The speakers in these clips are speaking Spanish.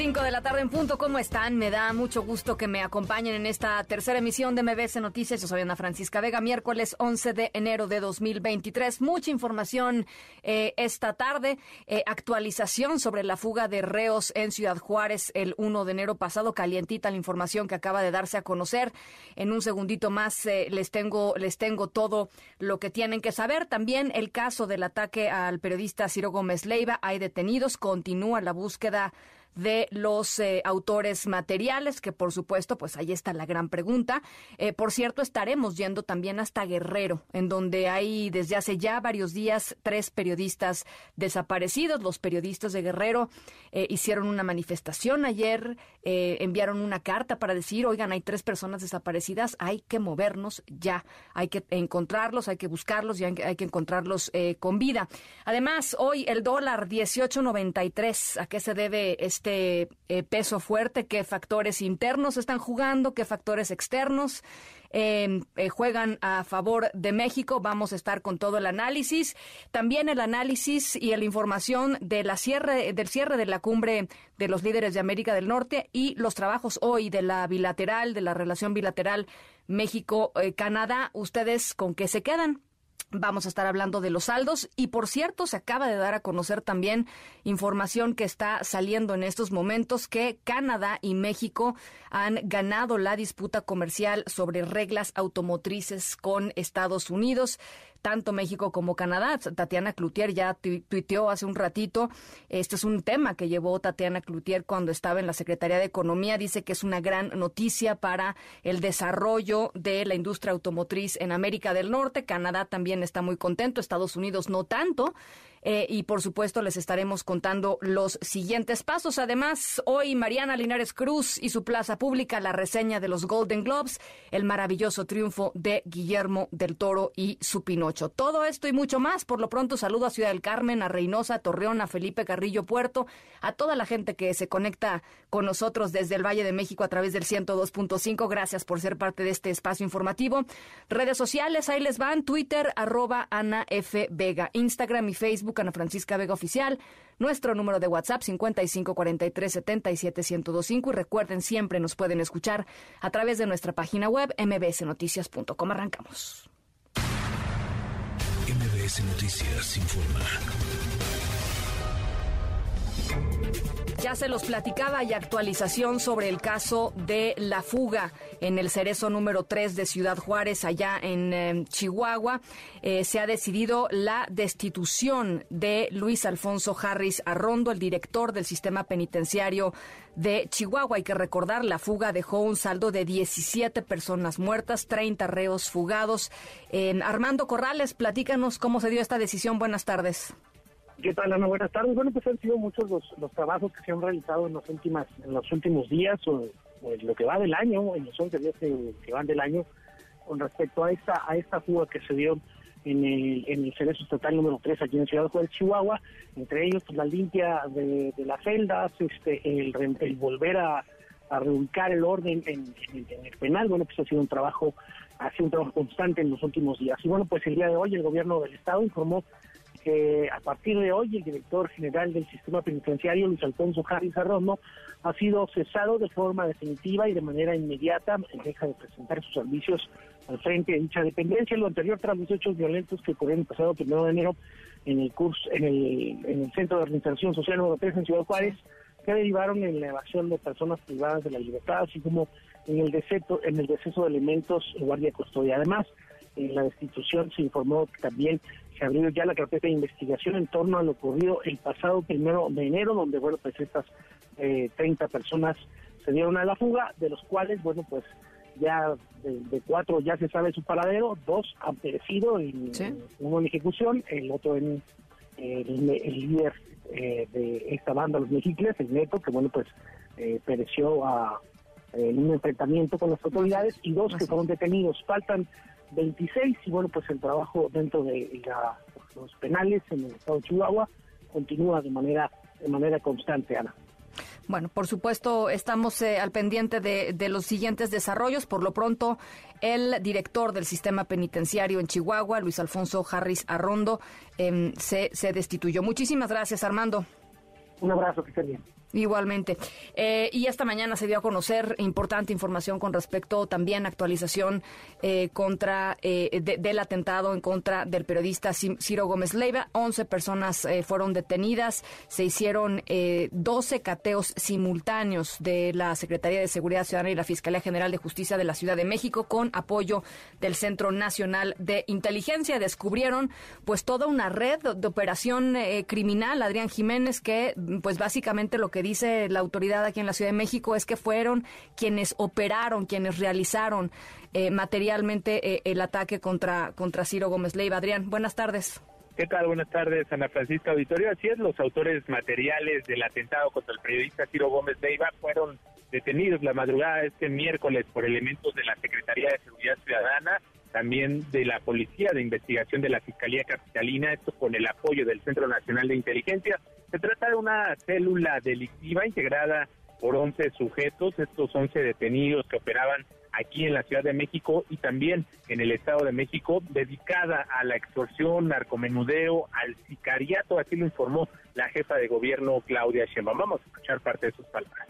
5 de la tarde en punto, ¿cómo están? Me da mucho gusto que me acompañen en esta tercera emisión de MBS Noticias. Yo soy Ana Francisca Vega, miércoles 11 de enero de 2023. Mucha información eh, esta tarde. Eh, actualización sobre la fuga de reos en Ciudad Juárez el 1 de enero pasado. Calientita la información que acaba de darse a conocer. En un segundito más eh, les, tengo, les tengo todo lo que tienen que saber. También el caso del ataque al periodista Ciro Gómez Leiva. Hay detenidos. Continúa la búsqueda de los eh, autores materiales, que por supuesto, pues ahí está la gran pregunta. Eh, por cierto, estaremos yendo también hasta Guerrero, en donde hay desde hace ya varios días tres periodistas desaparecidos. Los periodistas de Guerrero eh, hicieron una manifestación ayer, enviaron una carta para decir, oigan, hay tres personas desaparecidas, hay que movernos ya, hay que encontrarlos, hay que buscarlos y hay que, encontrarlos con vida. Además, hoy el dólar 18.93, ¿a qué se debe este eh, peso fuerte, qué factores internos están jugando, qué factores externos. Em, eh, juegan a favor de México. Vamos a estar con todo el análisis. También el análisis y la información de la cierre, del cierre de la cumbre de los líderes de América del Norte y los trabajos hoy de la bilateral, de la relación bilateral México-Canadá. ¿Ustedes con qué se quedan? Vamos a estar hablando de los saldos. Y por cierto se acaba de dar a conocer también información que está saliendo en estos momentos que Canadá y México han ganado la disputa comercial sobre reglas automotrices con Estados Unidos tanto México como Canadá. Tatiana Cloutier ya tuiteó hace un ratito, este es un tema que llevó Tatiana Cloutier cuando estaba en la Secretaría de Economía, dice que es una gran noticia para el desarrollo de la industria automotriz en América del Norte. Canadá también está muy contento, Estados Unidos no tanto. Eh, y por supuesto les estaremos contando los siguientes pasos. Además, hoy Mariana Linares Cruz y su plaza pública, la reseña de los Golden Globes, el maravilloso triunfo de Guillermo del Toro y su Pinocho. Todo esto y mucho más. Por lo pronto, saludo a Ciudad del Carmen, a Reynosa, a Torreón, a Felipe Carrillo Puerto, a toda la gente que se conecta con nosotros desde el Valle de México a través del 102.5. Gracias por ser parte de este espacio informativo. Redes sociales, ahí les van, Twitter, arroba Ana F. Vega, Instagram y Facebook Ana Francisca Vega Oficial, nuestro número de WhatsApp 5543771025 y recuerden siempre nos pueden escuchar a través de nuestra página web mbsnoticias.com. Arrancamos. MBS Noticias informa. Ya se los platicaba y actualización sobre el caso de la fuga en el cerezo número 3 de Ciudad Juárez, allá en em, Chihuahua. Eh, se ha decidido la destitución de Luis Alfonso Harris Arrondo, el director del sistema penitenciario de Chihuahua. Hay que recordar, la fuga dejó un saldo de 17 personas muertas, 30 reos fugados. Armando Corrales, platícanos cómo se dio esta decisión. Buenas tardes. ¿Qué tal, Ana? Buenas tardes. Bueno, pues han sido muchos los, los trabajos que se han realizado en los, últimas, en los últimos días o, en lo que va del año, en los 11 días que, van del año, con respecto a esta a esta fuga que se dio en el, en el Cerezo Estatal número 3 aquí en Ciudad Juárez, Chihuahua, entre ellos pues, la limpia de, las celdas, este, el, el volver a, reubicar el orden en, en, el penal, bueno, pues ha sido un trabajo, ha sido un trabajo constante en los últimos días. Y bueno, pues el día de hoy el gobierno del estado informó que a partir de hoy el director general del sistema penitenciario, Luis Alfonso Harris Arrono, ha sido cesado de forma definitiva y de manera inmediata, deja de presentar sus servicios al frente de dicha dependencia, lo anterior tras los hechos violentos que ocurrieron el pasado primero de enero en el curso, en el, en el Centro de Organización Social número 3 en Ciudad Juárez, que derivaron en la evasión de personas privadas de la libertad, así como en el deceso, en el deceso de elementos de guardia custodia. Además, en la destitución se informó que también se abrió ya la carpeta de investigación en torno a lo ocurrido el pasado primero de enero, donde, bueno, pues estas eh, 30 personas se dieron a la fuga, de los cuales, bueno, pues ya de, cuatro ya se sabe su paradero, dos han perecido, en, uno en ejecución, el otro en el, líder eh, de esta banda, los mexicles, el Neto, que bueno, pues eh, pereció a, en un enfrentamiento con las autoridades, y dos que fueron detenidos. Faltan 26 y bueno, pues el trabajo dentro de los penales en el estado de Chihuahua continúa de manera de manera constante, Ana. Bueno, por supuesto, estamos eh, al pendiente de, de, los siguientes desarrollos. Por lo pronto, el director del sistema penitenciario en Chihuahua, Luis Alfonso Harris Arrondo, eh, se, se destituyó. Muchísimas gracias, Armando. Un abrazo, que esté bien. Igualmente. Eh, y esta mañana se dio a conocer importante información con respecto también actualización eh, contra eh, del atentado en contra del periodista Ciro Gómez Leiva. Once personas eh, fueron detenidas. Se hicieron 12 cateos simultáneos de la Secretaría de Seguridad Ciudadana y la Fiscalía General de Justicia de la Ciudad de México con apoyo del Centro Nacional de Inteligencia. Descubrieron pues toda una red de operación criminal, Adrián Jiménez, que pues básicamente lo que dice la autoridad aquí en la Ciudad de México es que fueron quienes operaron, quienes realizaron eh, materialmente eh, el ataque contra, contra Ciro Gómez Leiva. Adrián, buenas tardes. ¿Qué tal? Buenas tardes, Ana Francisca Auditorio. Así es, los autores materiales del atentado contra el periodista Ciro Gómez Leiva fueron detenidos la madrugada de este miércoles por elementos de la Secretaría de Seguridad Ciudadana, también de la Policía de Investigación de la Fiscalía Capitalina, esto con el apoyo del Centro Nacional de Inteligencia. Se trata de una célula delictiva integrada por 11 sujetos, estos 11 detenidos que operaban aquí en la Ciudad de México y también en el Estado de México, dedicada a la extorsión, narcomenudeo, al sicariato, así lo informó la jefa de gobierno Claudia Sheinbaum. Vamos a escuchar parte de sus palabras.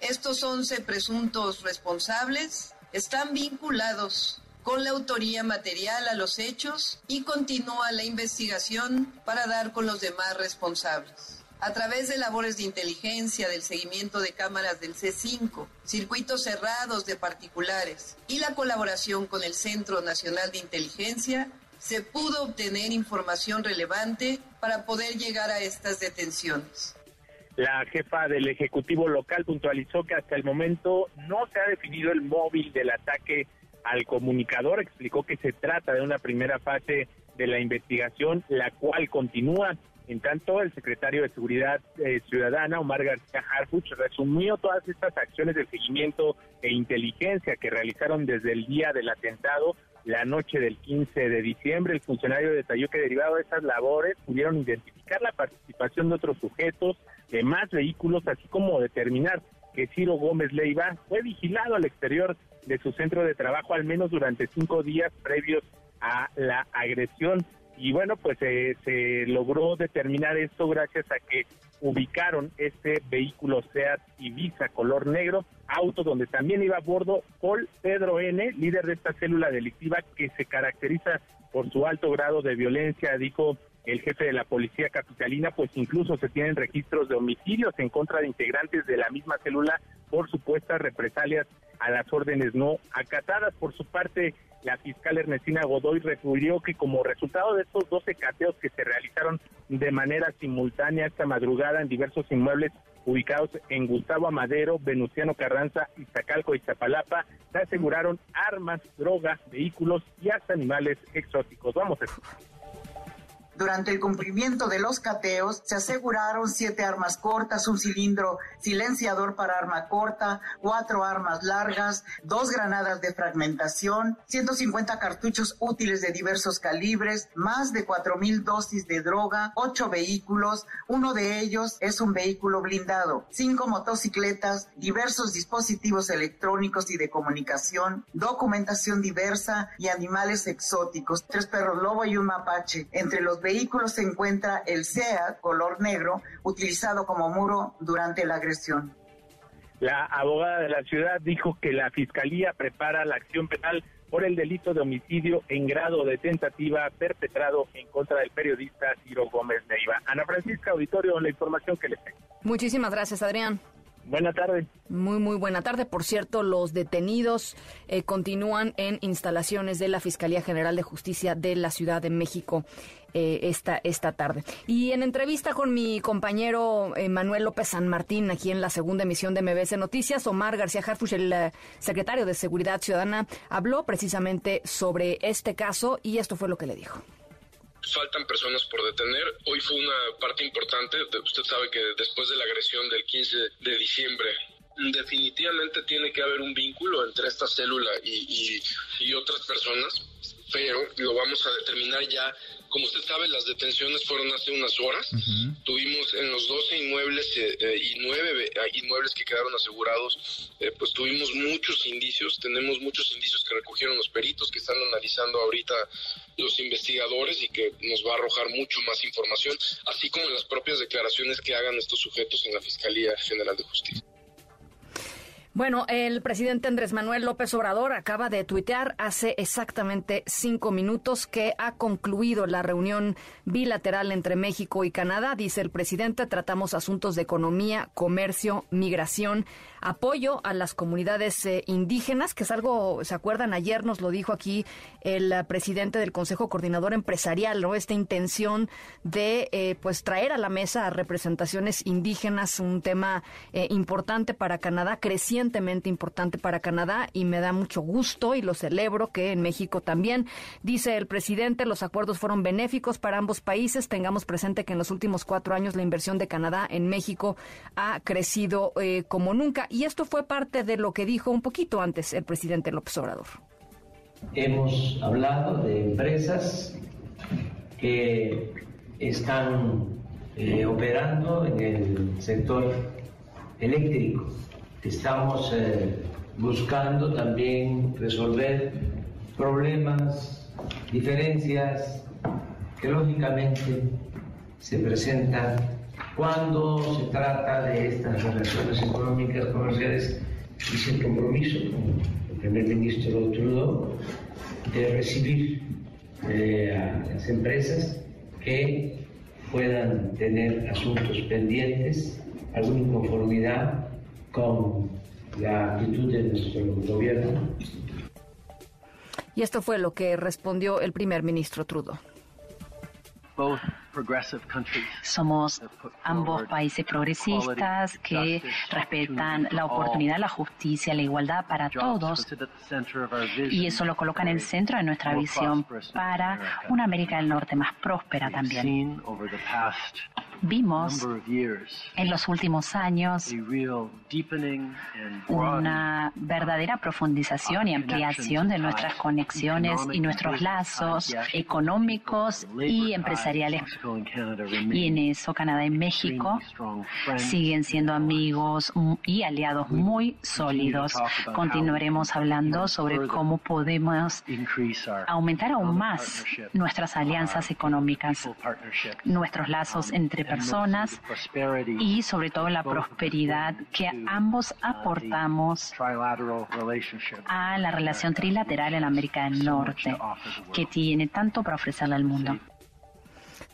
Estos 11 presuntos responsables están vinculados con la autoría material a los hechos y continúa la investigación para dar con los demás responsables. A través de labores de inteligencia, del seguimiento de cámaras del C5, circuitos cerrados de particulares y la colaboración con el Centro Nacional de Inteligencia, se pudo obtener información relevante para poder llegar a estas detenciones. La jefa del Ejecutivo local puntualizó que hasta el momento no se ha definido el móvil del ataque al comunicador, explicó que se trata de una primera fase de la investigación, la cual continúa. En tanto, el secretario de Seguridad eh, Ciudadana, Omar García Harfuch, resumió todas estas acciones de seguimiento e inteligencia que realizaron desde el día del atentado, la noche del 15 de diciembre. El funcionario detalló que derivado de estas labores pudieron identificar la participación de otros sujetos, de más vehículos, así como determinar que Ciro Gómez Leiva fue vigilado al exterior de su centro de trabajo al menos durante cinco días previos a la agresión. Y bueno, pues eh, se logró determinar esto gracias a que ubicaron este vehículo SEAT Ibiza color negro, auto donde también iba a bordo Paul Pedro N., líder de esta célula delictiva que se caracteriza por su alto grado de violencia, dijo el jefe de la policía capitalina, pues incluso se tienen registros de homicidios en contra de integrantes de la misma célula por supuestas represalias a las órdenes no acatadas. Por su parte, la fiscal Ernestina Godoy refirió que como resultado de estos 12 cateos que se realizaron de manera simultánea esta madrugada en diversos inmuebles ubicados en Gustavo Amadero, Venustiano Carranza, Iztacalco y Zapalapa, se aseguraron armas, drogas, vehículos y hasta animales exóticos. Vamos a durante el cumplimiento de los cateos se aseguraron siete armas cortas, un cilindro silenciador para arma corta, cuatro armas largas, dos granadas de fragmentación, 150 cartuchos útiles de diversos calibres, más de cuatro mil dosis de droga, ocho vehículos, uno de ellos es un vehículo blindado, cinco motocicletas, diversos dispositivos electrónicos y de comunicación, documentación diversa y animales exóticos, tres perros lobo y un mapache. Entre los vehículo se encuentra el SEAT color negro utilizado como muro durante la agresión. La abogada de la ciudad dijo que la fiscalía prepara la acción penal por el delito de homicidio en grado de tentativa perpetrado en contra del periodista Ciro Gómez Neiva. Ana Francisca Auditorio, la información que les tengo. Muchísimas gracias, Adrián. Buena tarde. Muy, muy buena tarde. Por cierto, los detenidos eh, continúan en instalaciones de la Fiscalía General de Justicia de la Ciudad de México eh, esta, esta tarde. Y en entrevista con mi compañero eh, Manuel López San Martín, aquí en la segunda emisión de MBS Noticias, Omar García Harfuch, el secretario de Seguridad Ciudadana, habló precisamente sobre este caso y esto fue lo que le dijo faltan personas por detener. Hoy fue una parte importante. Usted sabe que después de la agresión del 15 de diciembre, definitivamente tiene que haber un vínculo entre esta célula y, y, otras personas. pero lo vamos a determinar ya. Como usted sabe, las detenciones fueron hace unas horas. Tuvimos en los 12 inmuebles eh, eh, y 9 inmuebles que quedaron asegurados, pues tuvimos muchos indicios, tenemos muchos indicios que recogieron los peritos que están analizando ahorita los investigadores y que nos va a arrojar mucho más información, así como las propias declaraciones que hagan estos sujetos en la Fiscalía General de Justicia. Bueno, el presidente Andrés Manuel López Obrador acaba de tuitear hace exactamente cinco minutos que ha concluido la reunión bilateral entre México y Canadá. Dice el presidente, tratamos asuntos de economía, comercio, migración, apoyo a las comunidades eh, indígenas, que es algo, ¿se acuerdan? Ayer nos lo dijo aquí el eh, presidente del Consejo Coordinador Empresarial, ¿no? Esta intención de, eh, pues, traer a la mesa a representaciones indígenas, un tema importante para Canadá, crecientemente importante para Canadá, y me da mucho gusto y lo celebro que en México también, dice el presidente, los acuerdos fueron benéficos para ambos países. Tengamos presente que en los últimos cuatro años la inversión de Canadá en México ha crecido como nunca y esto fue parte de lo que dijo un poquito antes el presidente López Obrador. Hemos hablado de empresas que están eh, operando en el sector eléctrico. Estamos eh, buscando también resolver problemas, diferencias que lógicamente se presentan cuando se trata de estas relaciones económicas comerciales, hice el compromiso con el primer ministro Trudeau de recibir eh, a las empresas que puedan tener asuntos pendientes, alguna inconformidad con la actitud de nuestro gobierno. Y esto fue lo que respondió el primer ministro Trudeau. Somos ambos países progresistas que respetan la oportunidad, la justicia, la igualdad para todos. Y eso lo coloca en el centro de nuestra visión para una América del Norte más próspera también. Vimos en los últimos años una verdadera profundización y ampliación de nuestras conexiones y nuestros lazos económicos y empresariales. Y en eso Canadá y México siguen siendo amigos y aliados muy sólidos. Continuaremos hablando sobre cómo podemos aumentar aún más nuestras alianzas económicas, nuestros lazos entre personas y sobre todo la prosperidad que ambos aportamos a la relación trilateral en América del Norte, que tiene tanto para ofrecerle al mundo.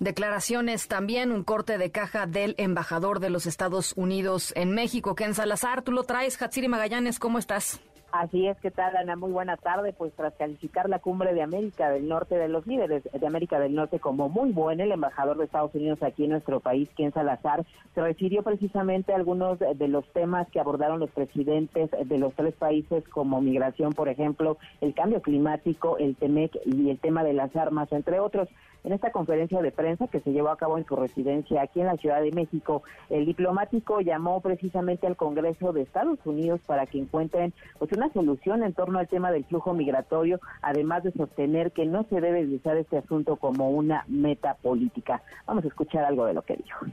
Declaraciones también, un corte de caja del embajador de los Estados Unidos en México, Ken Salazar. Tú lo traes, Hatsiri Magallanes, ¿cómo estás? Así es, ¿qué tal, Ana? Muy buena tarde. Pues tras calificar la cumbre de América del Norte de los líderes de América del Norte como muy buena, el embajador de Estados Unidos aquí en nuestro país, Ken Salazar, se refirió precisamente a algunos de los temas que abordaron los presidentes de los tres países, como migración, por ejemplo, el cambio climático, el TEMEC y el tema de las armas, entre otros. En esta conferencia de prensa que se llevó a cabo en su residencia aquí en la Ciudad de México, el diplomático llamó precisamente al Congreso de Estados Unidos para que encuentren pues una solución en torno al tema del flujo migratorio, además de sostener que no se debe utilizar este asunto como una meta política. Vamos a escuchar algo de lo que dijo.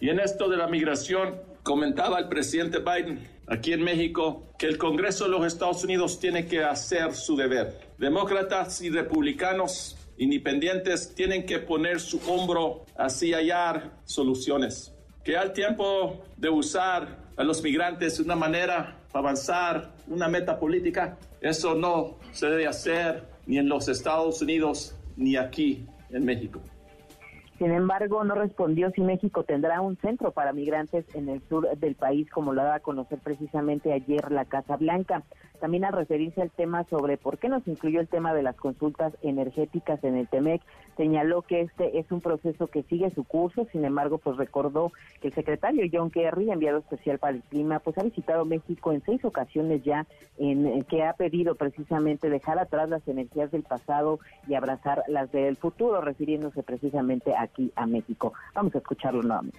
Y en esto de la migración, comentaba el presidente Biden aquí en México que el Congreso de los Estados Unidos tiene que hacer su deber. Demócratas y republicanos independientes tienen que poner su hombro así hallar soluciones. Que al tiempo de usar a los migrantes de una manera para avanzar una meta política, eso no se debe hacer ni en los Estados Unidos ni aquí en México. Sin embargo, no respondió si México tendrá un centro para migrantes en el sur del país, como lo daba a conocer precisamente ayer la Casa Blanca. También al referirse al tema sobre por qué nos incluyó el tema de las consultas energéticas en el TEMEC, señaló que este es un proceso que sigue su curso, sin embargo, pues recordó que el secretario John Kerry, enviado especial para el clima, pues ha visitado México en seis ocasiones ya, en que ha pedido precisamente dejar atrás las energías del pasado y abrazar las del futuro, refiriéndose precisamente aquí a México. Vamos a escucharlo nuevamente.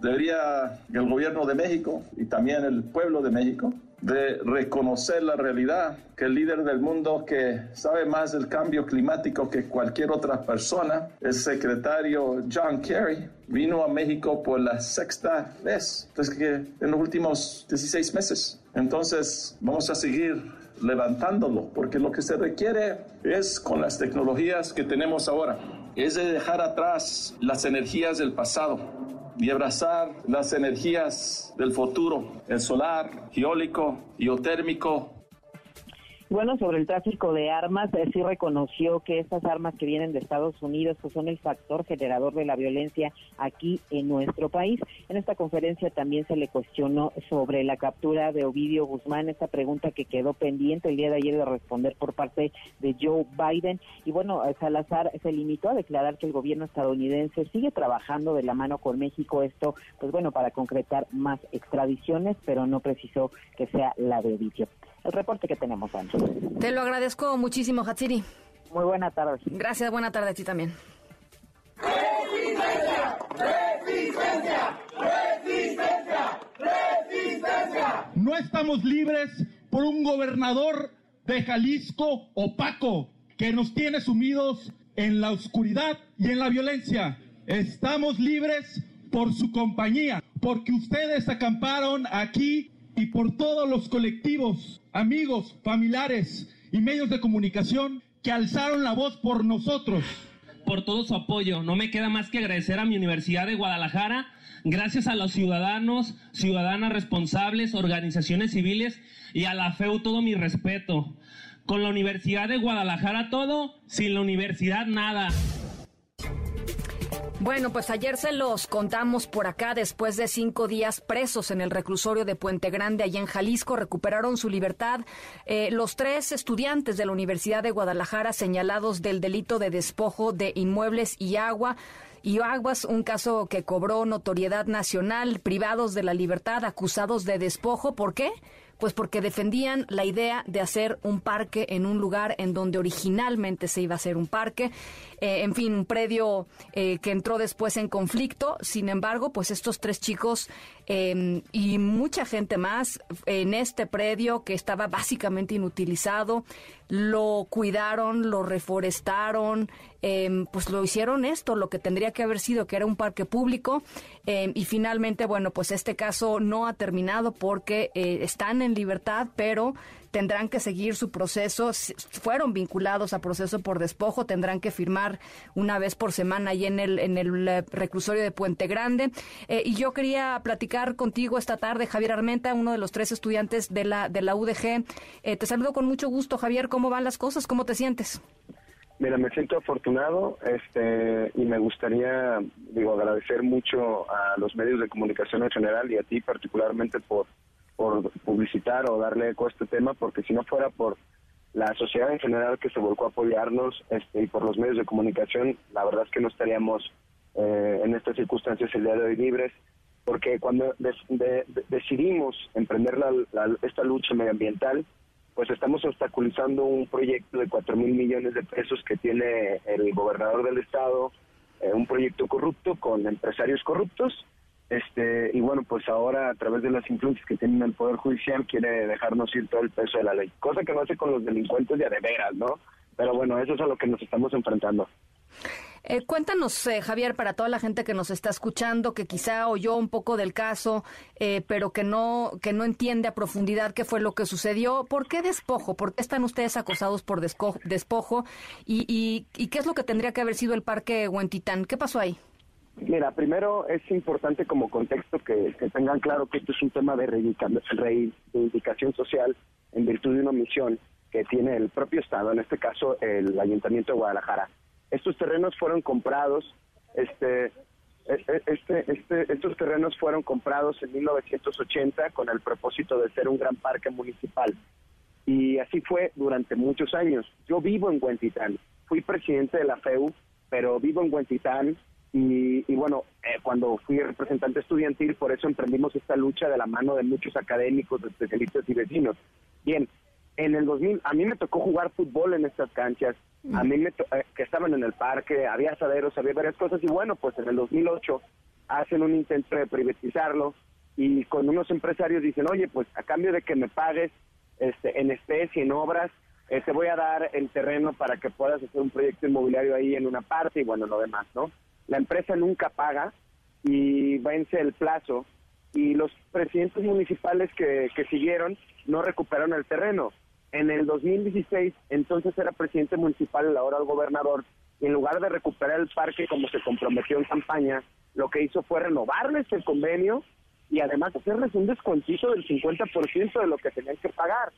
Debería el gobierno de México y también el pueblo de México de reconocer la realidad que el líder del mundo que sabe más del cambio climático que cualquier otra persona, el secretario John Kerry, vino a México por la sexta vez, que en los últimos 16 meses. Entonces vamos a seguir levantándolo, porque lo que se requiere es con las tecnologías que tenemos ahora, es de dejar atrás las energías del pasado y abrazar las energías del futuro, el solar, eólico, geotérmico, bueno, sobre el tráfico de armas, eh, sí reconoció que estas armas que vienen de Estados Unidos pues son el factor generador de la violencia aquí en nuestro país. En esta conferencia también se le cuestionó sobre la captura de Ovidio Guzmán, esta pregunta que quedó pendiente el día de ayer de responder por parte de Joe Biden. Y bueno, Salazar se limitó a declarar que el gobierno estadounidense sigue trabajando de la mano con México, esto pues bueno, para concretar más extradiciones, pero no precisó que sea la de Ovidio el reporte que tenemos, Ana. Te lo agradezco muchísimo, Hatsiri. Muy buena tarde. Gracias, buena tarde a ti también. ¡Resistencia! ¡Resistencia! ¡Resistencia! ¡Resistencia! No estamos libres por un gobernador de Jalisco opaco que nos tiene sumidos en la oscuridad y en la violencia. Estamos libres por su compañía, porque ustedes acamparon aquí y por todos los colectivos, amigos, familiares y medios de comunicación que alzaron la voz por nosotros. Por todo su apoyo. No me queda más que agradecer a mi Universidad de Guadalajara, gracias a los ciudadanos, ciudadanas responsables, organizaciones civiles y a la FEU todo mi respeto. Con la Universidad de Guadalajara todo, sin la universidad nada. Bueno, pues ayer se los contamos por acá, después de cinco días presos en el reclusorio de Puente Grande, allá en Jalisco, recuperaron su libertad eh, los tres estudiantes de la Universidad de Guadalajara señalados del delito de despojo de inmuebles y agua y Aguas, un caso que cobró notoriedad nacional, privados de la libertad, acusados de despojo. ¿Por qué? Pues porque defendían la idea de hacer un parque en un lugar en donde originalmente se iba a hacer un parque. Eh, en fin, un predio eh, que entró después en conflicto. Sin embargo, pues estos tres chicos em, y mucha gente más en este predio que estaba básicamente inutilizado, lo cuidaron, lo reforestaron, em, pues lo hicieron esto, lo que tendría que haber sido, que era un parque público. Em, y finalmente, bueno, pues este caso no ha terminado porque eh, están en libertad, pero tendrán que seguir su proceso, fueron vinculados a proceso por despojo, tendrán que firmar una vez por semana ahí en el, en el eh, reclusorio de Puente Grande. Eh, y yo quería platicar contigo esta tarde, Javier Armenta, uno de los tres estudiantes de la, de la UDG. Eh, te saludo con mucho gusto, Javier, ¿cómo van las cosas? ¿Cómo te sientes? Mira, me siento afortunado este, y me gustaría digo, agradecer mucho a los medios de comunicación en general y a ti particularmente por por publicitar o darle eco a este tema, porque si no fuera por la sociedad en general que se volcó a apoyarnos este, y por los medios de comunicación, la verdad es que no estaríamos eh, en estas circunstancias el día de hoy libres, porque cuando decidimos emprender esta lucha medioambiental, pues estamos obstaculizando un proyecto de 4 mil millones de pesos que tiene el gobernador del estado, eh, un proyecto corrupto con empresarios corruptos, este y bueno pues ahora a través de las influencias que tiene el poder judicial quiere dejarnos ir todo el peso de la ley cosa que no hace con los delincuentes de a de veras no pero bueno eso es a lo que nos estamos enfrentando eh, cuéntanos, eh, Javier, para toda la gente que nos está escuchando, que quizá oyó un poco del caso, eh, pero que no, que no entiende a profundidad qué fue lo que sucedió. ¿Por qué despojo? ¿Por qué están ustedes acosados por despojo? ¿Y, y, y qué es lo que tendría que haber sido el parque Huentitán? ¿Qué pasó ahí? Mira, primero es importante como contexto que, tengan claro que esto es un tema de reivindicación social en virtud de una misión que tiene el propio Estado, en este caso el Ayuntamiento de Guadalajara. Estos terrenos fueron comprados, este, e, e, este, este, estos terrenos fueron comprados en 1980 con el propósito de ser un gran parque municipal. Y así fue durante muchos años. Yo vivo en Huentitán, fui presidente de la FEU, pero vivo en Huentitán, y, bueno, eh, cuando fui representante estudiantil, por eso emprendimos esta lucha de la mano de muchos académicos, especialistas y vecinos. Bien, en el 2000 a mí me tocó jugar fútbol en estas canchas, a mí me eh, que estaban en el parque, había asaderos, había varias cosas y bueno, pues en el 2008 hacen un intento de privatizarlo y con unos empresarios dicen, oye, pues a cambio de que me pagues este, en especie, en obras, eh, te voy a dar el terreno para que puedas hacer un proyecto inmobiliario ahí en una parte y bueno, lo demás, ¿no? La empresa nunca paga y vence el plazo y los presidentes municipales que, que siguieron no recuperaron el terreno. En el 2016, entonces era presidente municipal, ahora el gobernador, y en lugar de recuperar el parque como se comprometió en campaña, lo que hizo fue renovarles el convenio y además hacerles un descuentito del 50% de lo que tenían que pagar.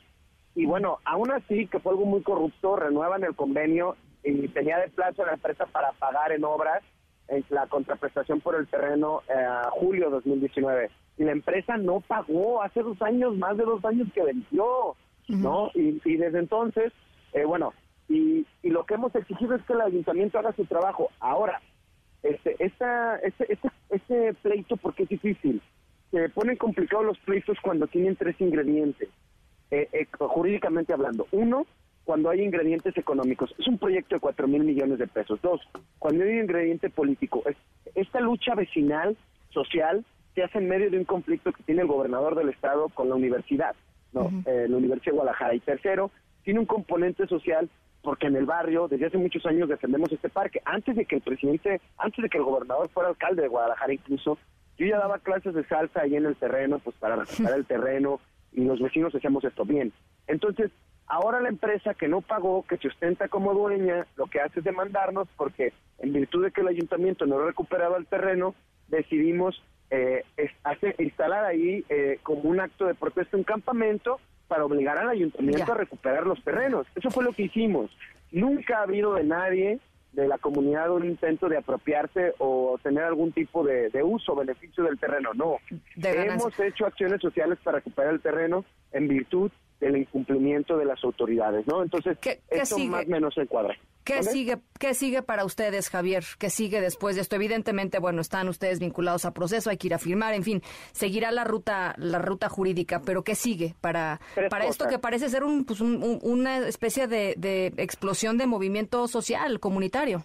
Y bueno, aún así, que fue algo muy corrupto, renuevan el convenio y tenía de plazo la empresa para pagar en obras en la contraprestación por el terreno eh, julio 2019. Y la empresa no pagó hace dos años, más de dos años que venció, ¿no? Y, y desde entonces, eh, bueno, y, y lo que hemos exigido es que el ayuntamiento haga su trabajo. Ahora, este, esta, este, este, este pleito, porque es difícil, se ponen complicados los pleitos cuando tienen tres ingredientes, eh, eh, jurídicamente hablando. Uno, cuando hay ingredientes económicos. Es un proyecto de cuatro mil millones de pesos. Dos, cuando hay un ingrediente político. Es, esta lucha vecinal, social, se hace en medio de un conflicto que tiene el gobernador del estado con la universidad, no, eh, la Universidad de Guadalajara. Y tercero, tiene un componente social porque en el barrio desde hace muchos años defendemos este parque. Antes de que el presidente, antes de que el gobernador fuera alcalde de Guadalajara incluso, yo ya daba clases de salsa ahí en el terreno, pues para recuperar el terreno y los vecinos hacíamos esto bien. Entonces, ahora la empresa que no pagó, que se ostenta como dueña, lo que hace es demandarnos porque en virtud de que el ayuntamiento no recuperaba el terreno, decidimos eh, hacer, instalar ahí eh, como un acto de protesta un campamento para obligar al ayuntamiento a recuperar los terrenos. Eso fue lo que hicimos. Nunca ha habido de nadie de la comunidad un intento de apropiarse o tener algún tipo de, de uso, beneficio del terreno. No. Hemos hecho acciones sociales para recuperar el terreno en virtud del incumplimiento de las autoridades, ¿no? Entonces, eso más o menos se encuadra. ¿Qué sigue, ¿Qué sigue para ustedes, Javier? ¿Qué sigue después de esto? Evidentemente, bueno, están ustedes vinculados a proceso, hay que ir a firmar, en fin, seguirá la ruta, la ruta jurídica, pero ¿qué sigue para, para esto que parece ser un, pues una especie de, de explosión de movimiento social, comunitario?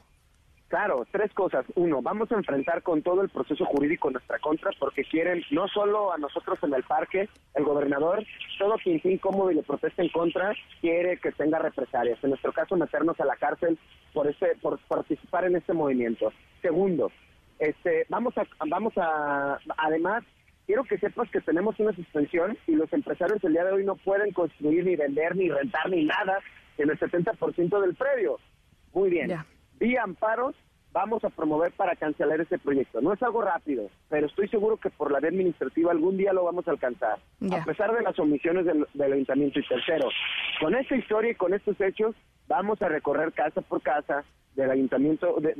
Claro, tres cosas. Uno, vamos a enfrentar con todo el proceso jurídico nuestra contra porque quieren no solo a nosotros en el parque, el gobernador, todo quien esté incómodo y le protesta en contra, quiere que tenga represalias. En nuestro caso, meternos a la cárcel por este, por participar en este movimiento. Segundo, este, vamos a, vamos a, además, quiero que sepas que tenemos una suspensión y los empresarios el día de hoy no pueden construir ni vender ni rentar ni nada en el 70% del predio. Muy bien vía amparos vamos a promover para cancelar ese proyecto. No es algo rápido, pero estoy seguro que por la vía administrativa algún día lo vamos a alcanzar, a pesar de las omisiones del, ayuntamiento. Y tercero, con esta historia y con estos hechos, vamos a recorrer casa por casa del ayuntamiento de,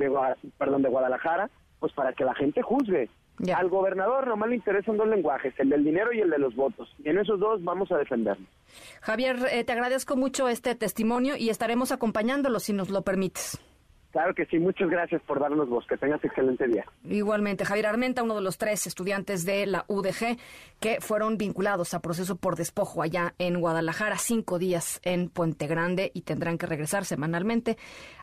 perdón, de Guadalajara, pues para que la gente juzgue. Al gobernador nomás le interesan dos lenguajes, el del dinero y el de los votos. Y en esos dos vamos a defendernos. Javier, eh, te agradezco mucho este testimonio y estaremos acompañándolo si nos lo permites. Claro que sí, muchas gracias por darnos voz. Que tengas excelente día. Igualmente, Javier Armenta, uno de los tres estudiantes de la UDG que fueron vinculados a proceso por despojo allá en Guadalajara, cinco días en Puente Grande y tendrán que regresar semanalmente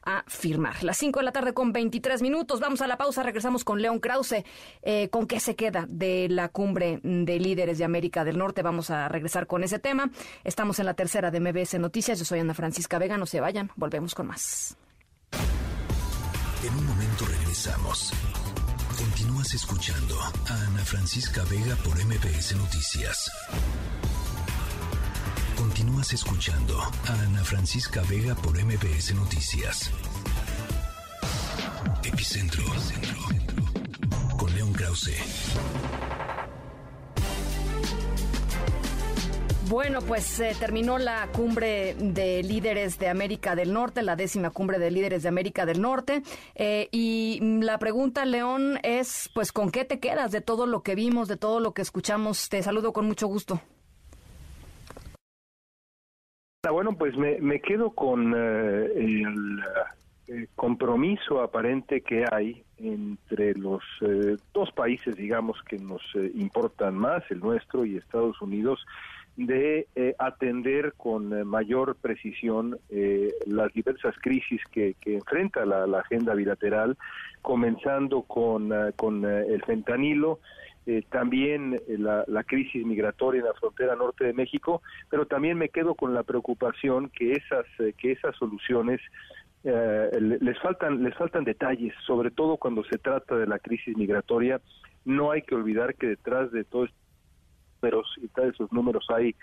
a firmar. Las cinco de la tarde con 23 minutos. Vamos a la pausa, regresamos con León Krause. Eh, ¿Con qué se queda de la cumbre de líderes de América del Norte? Vamos a regresar con ese tema. Estamos en la tercera de MBS Noticias. Yo soy Ana Francisca Vega. No se vayan, volvemos con más. En un momento regresamos. Continúas escuchando a Ana Francisca Vega por MBS Noticias. Continúas escuchando a Ana Francisca Vega por MBS Noticias. Epicentro. Con León Krause. Bueno, pues eh, terminó la cumbre de líderes de América del Norte, la décima cumbre de líderes de América del Norte. Eh, y la pregunta, León, es, pues, ¿con qué te quedas de todo lo que vimos, de todo lo que escuchamos? Te saludo con mucho gusto. Bueno, pues me, quedo con eh, eh, compromiso aparente que hay entre los dos países, digamos, que nos importan más, el nuestro y Estados Unidos, de atender con mayor precisión las diversas crisis que, enfrenta la, agenda bilateral, comenzando con, con el fentanilo, también la, la, crisis migratoria en la frontera norte de México, pero también me quedo con la preocupación que esas, que esas soluciones eh, les faltan les faltan detalles, sobre todo cuando se trata de la crisis migratoria. No hay que olvidar que detrás de todos números y de esos números hay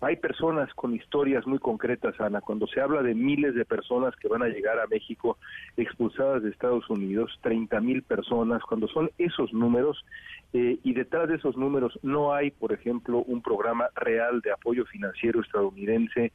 hay personas con historias muy concretas, Ana. Cuando se habla de miles de personas que van a llegar a México expulsadas de Estados Unidos, 30 mil personas, cuando son esos números, eh, y detrás de esos números no hay, por ejemplo, un programa real de apoyo financiero estadounidense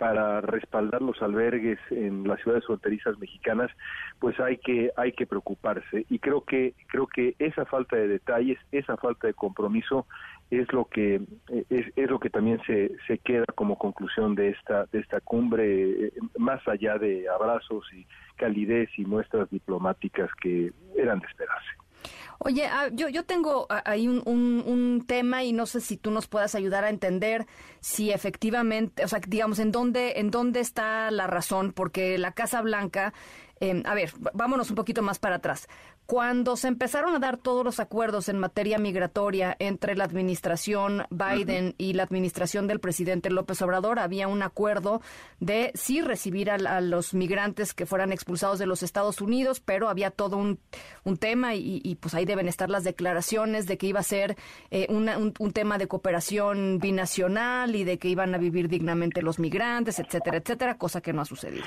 para respaldar los albergues en las ciudades fronterizas mexicanas, pues hay que hay que preocuparse y creo que creo que esa falta de detalles, esa falta de compromiso es lo que es, es lo que también se, se queda como conclusión de esta de esta cumbre eh, más allá de abrazos y calidez y muestras diplomáticas que eran de esperarse. Oye, ah, yo, yo tengo ahí un, un, tema y no sé si tú nos puedas ayudar a entender si efectivamente, o sea, digamos, en dónde, en dónde está la razón, porque la Casa Blanca, eh, a ver, vámonos un poquito más para atrás. Cuando se empezaron a dar todos los acuerdos en materia migratoria entre la administración Biden y la administración del presidente López Obrador, había un acuerdo de sí recibir a, los migrantes que fueran expulsados de los Estados Unidos, pero había todo un, tema y, pues ahí deben estar las declaraciones de que iba a ser eh, un, tema de cooperación binacional y de que iban a vivir dignamente los migrantes, etcétera, etcétera, cosa que no ha sucedido.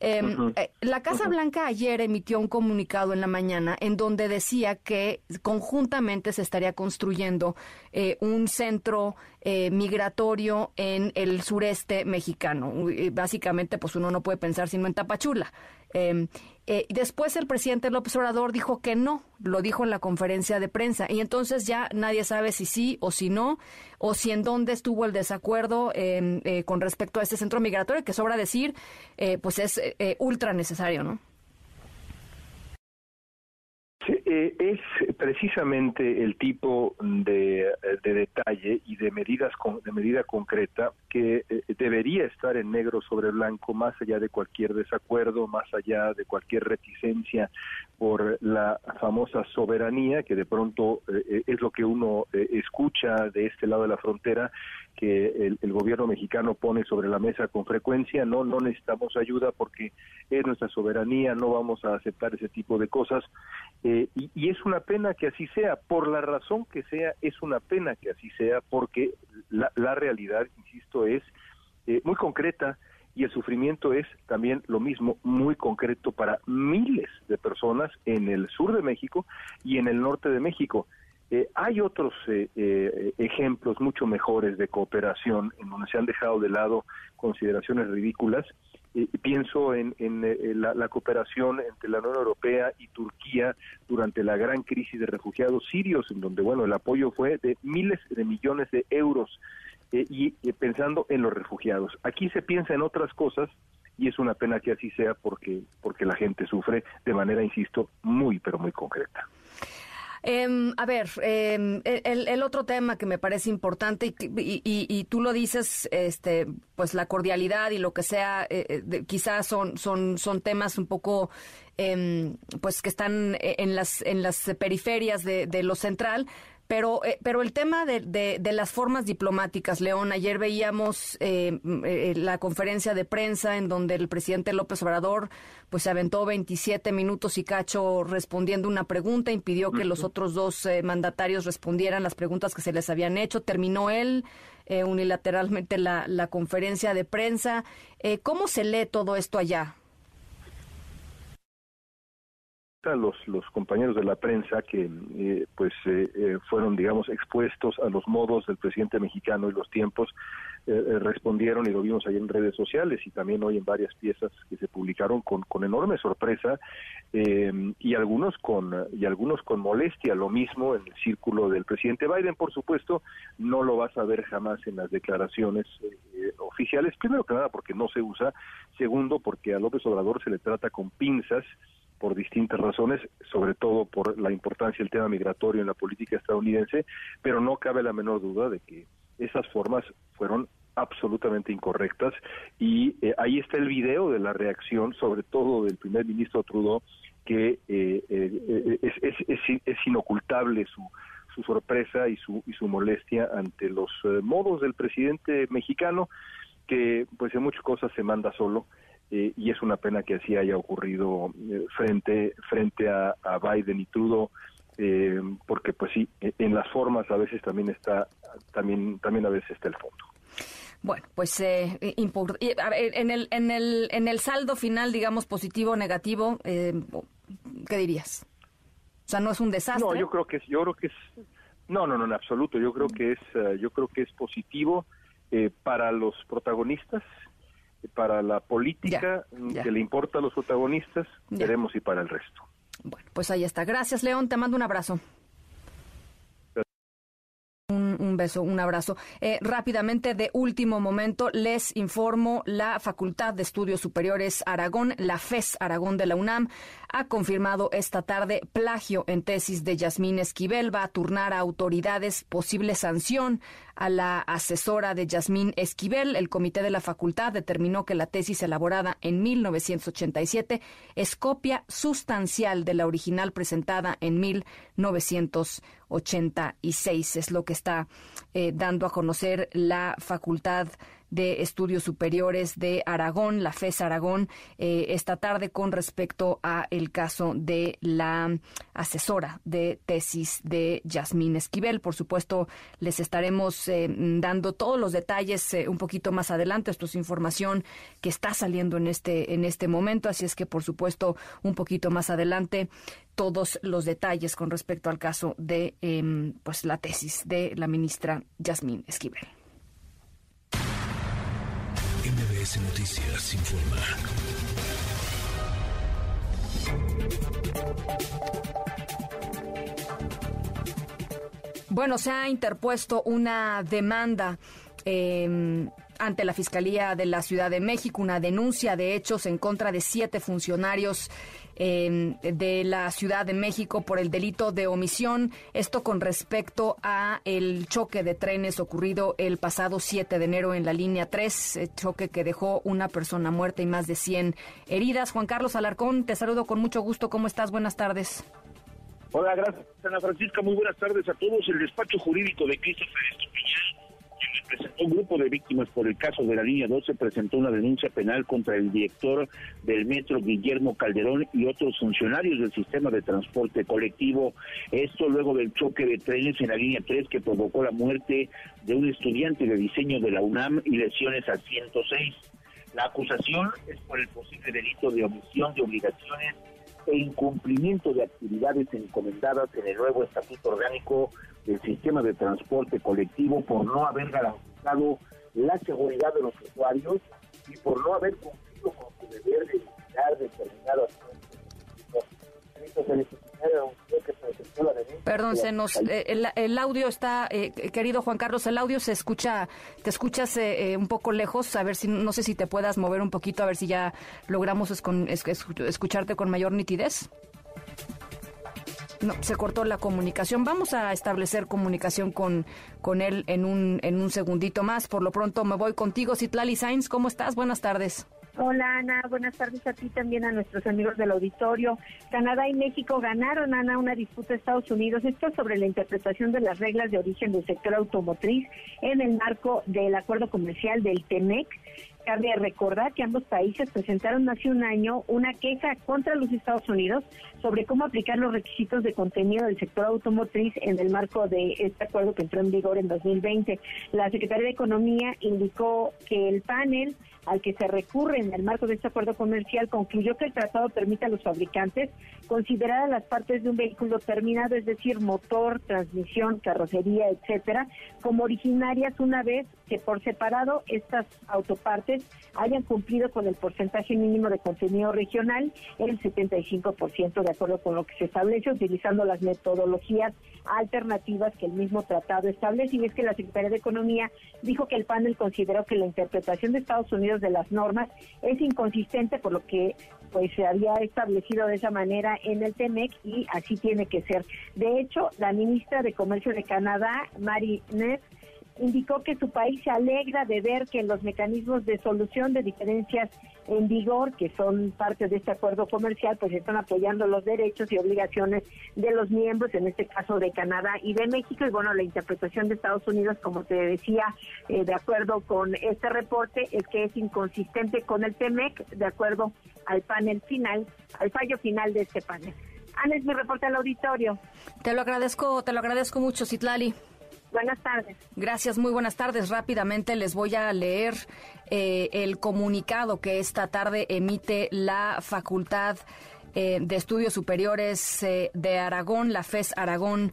Em, eh, la Casa Blanca ayer emitió un comunicado en la mañana en donde decía que conjuntamente se estaría construyendo eh, un centro eh, migratorio en el sureste mexicano. Básicamente, pues uno no puede pensar sino en Tapachula. Em, eh, después el presidente López Obrador dijo que no, lo dijo en la conferencia de prensa, y entonces ya nadie sabe si sí o si no, o si en dónde estuvo el desacuerdo em, con respecto a este centro migratorio, que sobra decir, pues es ultra necesario, ¿no? Eh, es precisamente el tipo de, detalle y de medidas de medida concreta que eh, debería estar en negro sobre blanco más allá de cualquier desacuerdo, más allá de cualquier reticencia por la famosa soberanía que de pronto eh, es lo que uno escucha de este lado de la frontera que el, gobierno mexicano pone sobre la mesa con frecuencia, no, no necesitamos ayuda porque es nuestra soberanía, no vamos a aceptar ese tipo de cosas. Eh, y, es una pena que así sea, por la razón que sea, es una pena que así sea, porque la, la realidad, insisto, es eh, muy concreta y el sufrimiento es también lo mismo, muy concreto para miles de personas en el sur de México y en el norte de México. Eh, hay otros eh, eh, ejemplos mucho mejores de cooperación en donde se han dejado de lado consideraciones ridículas. pienso en, la, cooperación entre la Unión Europea y Turquía durante la gran crisis de refugiados sirios, en donde bueno el apoyo fue de miles de millones de euros y pensando en los refugiados. Aquí se piensa en otras cosas y es una pena que así sea porque porque la gente sufre de manera, insisto, muy pero muy concreta. Em, a ver, em, el, otro tema que me parece importante y, y, tú lo dices, este, pues la cordialidad y lo que sea, eh, eh, quizás son, son, son temas un poco, em, pues que están en las, en las periferias de lo central, pero, eh, pero el tema de, de, las formas diplomáticas, León, ayer veíamos eh, eh, la conferencia de prensa en donde el presidente López Obrador pues se aventó 27 minutos y cacho respondiendo una pregunta, impidió que los otros dos mandatarios respondieran las preguntas que se les habían hecho, terminó él unilateralmente la, la conferencia de prensa. ¿Cómo se lee todo esto allá? Los, los compañeros de la prensa que eh, pues eh, eh, fueron digamos expuestos a los modos del presidente mexicano y los tiempos respondieron y lo vimos ahí en redes sociales y también hoy en varias piezas que se publicaron con, con enorme sorpresa y algunos con y algunos con molestia. Lo mismo en el círculo del presidente Biden por supuesto no lo vas a ver jamás en las declaraciones oficiales, primero que nada porque no se usa, segundo porque a López Obrador se le trata con pinzas por distintas razones, sobre todo por la importancia del tema migratorio en la política estadounidense, pero no cabe la menor duda de que esas formas fueron absolutamente incorrectas y eh, ahí está el video de la reacción, sobre todo del primer ministro Trudeau, que eh, eh, es, es, es, inocultable su, su sorpresa y su, y su molestia ante los modos del presidente mexicano, que pues en muchas cosas se manda solo. Y es una pena que así haya ocurrido frente frente a, a, Biden y Trudeau porque pues sí en las formas a veces también está también también a veces está el fondo bueno, pues eh, en, el, en, el, en el saldo final, digamos, positivo o negativo, eh, ¿qué dirías? O sea, no es un desastre. No, yo creo que es, yo creo que es, no, no, no, en absoluto. Yo creo que es, uh, yo creo que es positivo eh, para los protagonistas, para la política ya, ya. que le importa a los protagonistas, veremos y para el resto. Bueno, pues ahí está. Gracias, León. Te mando un abrazo. Beso, un abrazo. Eh, rápidamente, de último momento, les informo, la Facultad de Estudios Superiores Aragón, la FES Aragón de la UNAM, ha confirmado esta tarde plagio en tesis de Yasmín Esquivel. Va a turnar a autoridades posible sanción a la asesora de Yasmín Esquivel. El comité de la facultad determinó que la tesis elaborada en 1987 es copia sustancial de la original presentada en 1986. Es lo que está eh, dando a conocer la facultad de Estudios Superiores de Aragón, la FES Aragón, eh, esta tarde con respecto a el caso de la asesora de tesis de Yasmín Esquivel. Por supuesto, les estaremos eh, dando todos los detalles eh, un poquito más adelante. Esto es información que está saliendo en este, en este momento, así es que, por supuesto, un poquito más adelante todos los detalles con respecto al caso de eh, pues la tesis de la ministra Yasmín Esquivel. MBS Noticias informa. Bueno, se ha interpuesto una demanda eh, ante la Fiscalía de la Ciudad de México, una denuncia de hechos en contra de siete funcionarios eh, de la Ciudad de México por el delito de omisión. Esto con respecto a el choque de trenes ocurrido el pasado 7 de enero en la línea 3, eh, choque que dejó una persona muerta y más de 100 heridas. Juan Carlos Alarcón, te saludo con mucho gusto. ¿Cómo estás? Buenas tardes. Hola, gracias, Ana Francisca. Muy buenas tardes a todos. El despacho jurídico de Christopher Estupiñán presentó un grupo de víctimas por el caso de la línea 12, presentó una denuncia penal contra el director del metro Guillermo Calderón y otros funcionarios del sistema de transporte colectivo. Esto luego del choque de trenes en la línea 3 que provocó la muerte de un estudiante de diseño de la UNAM y lesiones a 106. La acusación es por el posible delito de omisión de obligaciones e incumplimiento de actividades encomendadas en el nuevo estatuto orgánico del sistema de transporte colectivo por no haber garantizado la seguridad de los usuarios y por no haber cumplido con su deber de vigilar determinadas Perdón, se nos, eh, el, el, audio está, eh, querido Juan Carlos, el audio se escucha, te escuchas eh, un poco lejos, a ver si, no sé si te puedas mover un poquito, a ver si ya logramos escucharte con mayor nitidez. No, se cortó la comunicación. Vamos a establecer comunicación con, con él en un, en un segundito más. Por lo pronto me voy contigo, Citlali Sainz. ¿Cómo estás? Buenas tardes. Hola Ana, buenas tardes a ti también a nuestros amigos del auditorio. Canadá y México ganaron Ana una disputa a Estados Unidos, esto sobre la interpretación de las reglas de origen del sector automotriz en el marco del acuerdo comercial del TEMEC. Cabe recordar que ambos países presentaron hace un año una queja contra los Estados Unidos sobre cómo aplicar los requisitos de contenido del sector automotriz en el marco de este acuerdo que entró en vigor en 2020. La Secretaría de Economía indicó que el panel al que se recurre en el marco de este acuerdo comercial concluyó que el tratado permite a los fabricantes considerar a las partes de un vehículo terminado, es decir, motor, transmisión, carrocería, etcétera, como originarias una vez que por separado estas autopartes hayan cumplido con el porcentaje mínimo de contenido regional, el 75% de acuerdo con lo que se establece, utilizando las metodologías alternativas que el mismo tratado establece. Y es que la Secretaría de Economía dijo que el panel consideró que la interpretación de Estados Unidos de las normas es inconsistente, por lo que pues se había establecido de esa manera en el TEMEC y así tiene que ser. De hecho, la ministra de Comercio de Canadá, Mary Neff, indicó que su país se alegra de ver que los mecanismos de solución de diferencias en vigor, que son parte de este acuerdo comercial, pues están apoyando los derechos y obligaciones de los miembros, en este caso de Canadá y de México. Y bueno, la interpretación de Estados Unidos, como te decía, eh, de acuerdo con este reporte, es que es inconsistente con el TEMEC, de acuerdo al panel final, al fallo final de este panel. Ana, mi reporte al auditorio. Te lo agradezco, te lo agradezco mucho, Citlali. Buenas tardes. Gracias, muy buenas tardes. Rápidamente les voy a leer eh, el comunicado que esta tarde emite la Facultad eh, de Estudios Superiores eh, de Aragón, la FES Aragón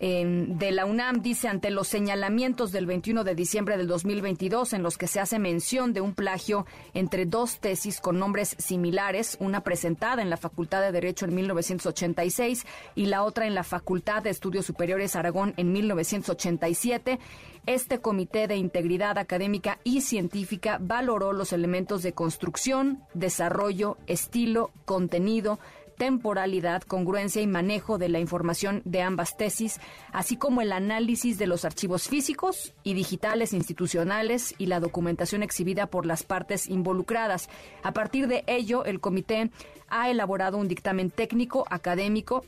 de la UNAM dice ante los señalamientos del 21 de diciembre del 2022 en los que se hace mención de un plagio entre dos tesis con nombres similares, una presentada en la Facultad de Derecho en 1986 y la otra en la Facultad de Estudios Superiores Aragón en 1987. Este Comité de Integridad Académica y Científica valoró los elementos de construcción, desarrollo, estilo, contenido, temporalidad, congruencia y manejo de la información de ambas tesis, así como el análisis de los archivos físicos y digitales institucionales y la documentación exhibida por las partes involucradas. A partir de ello, el comité ha elaborado un dictamen técnico académico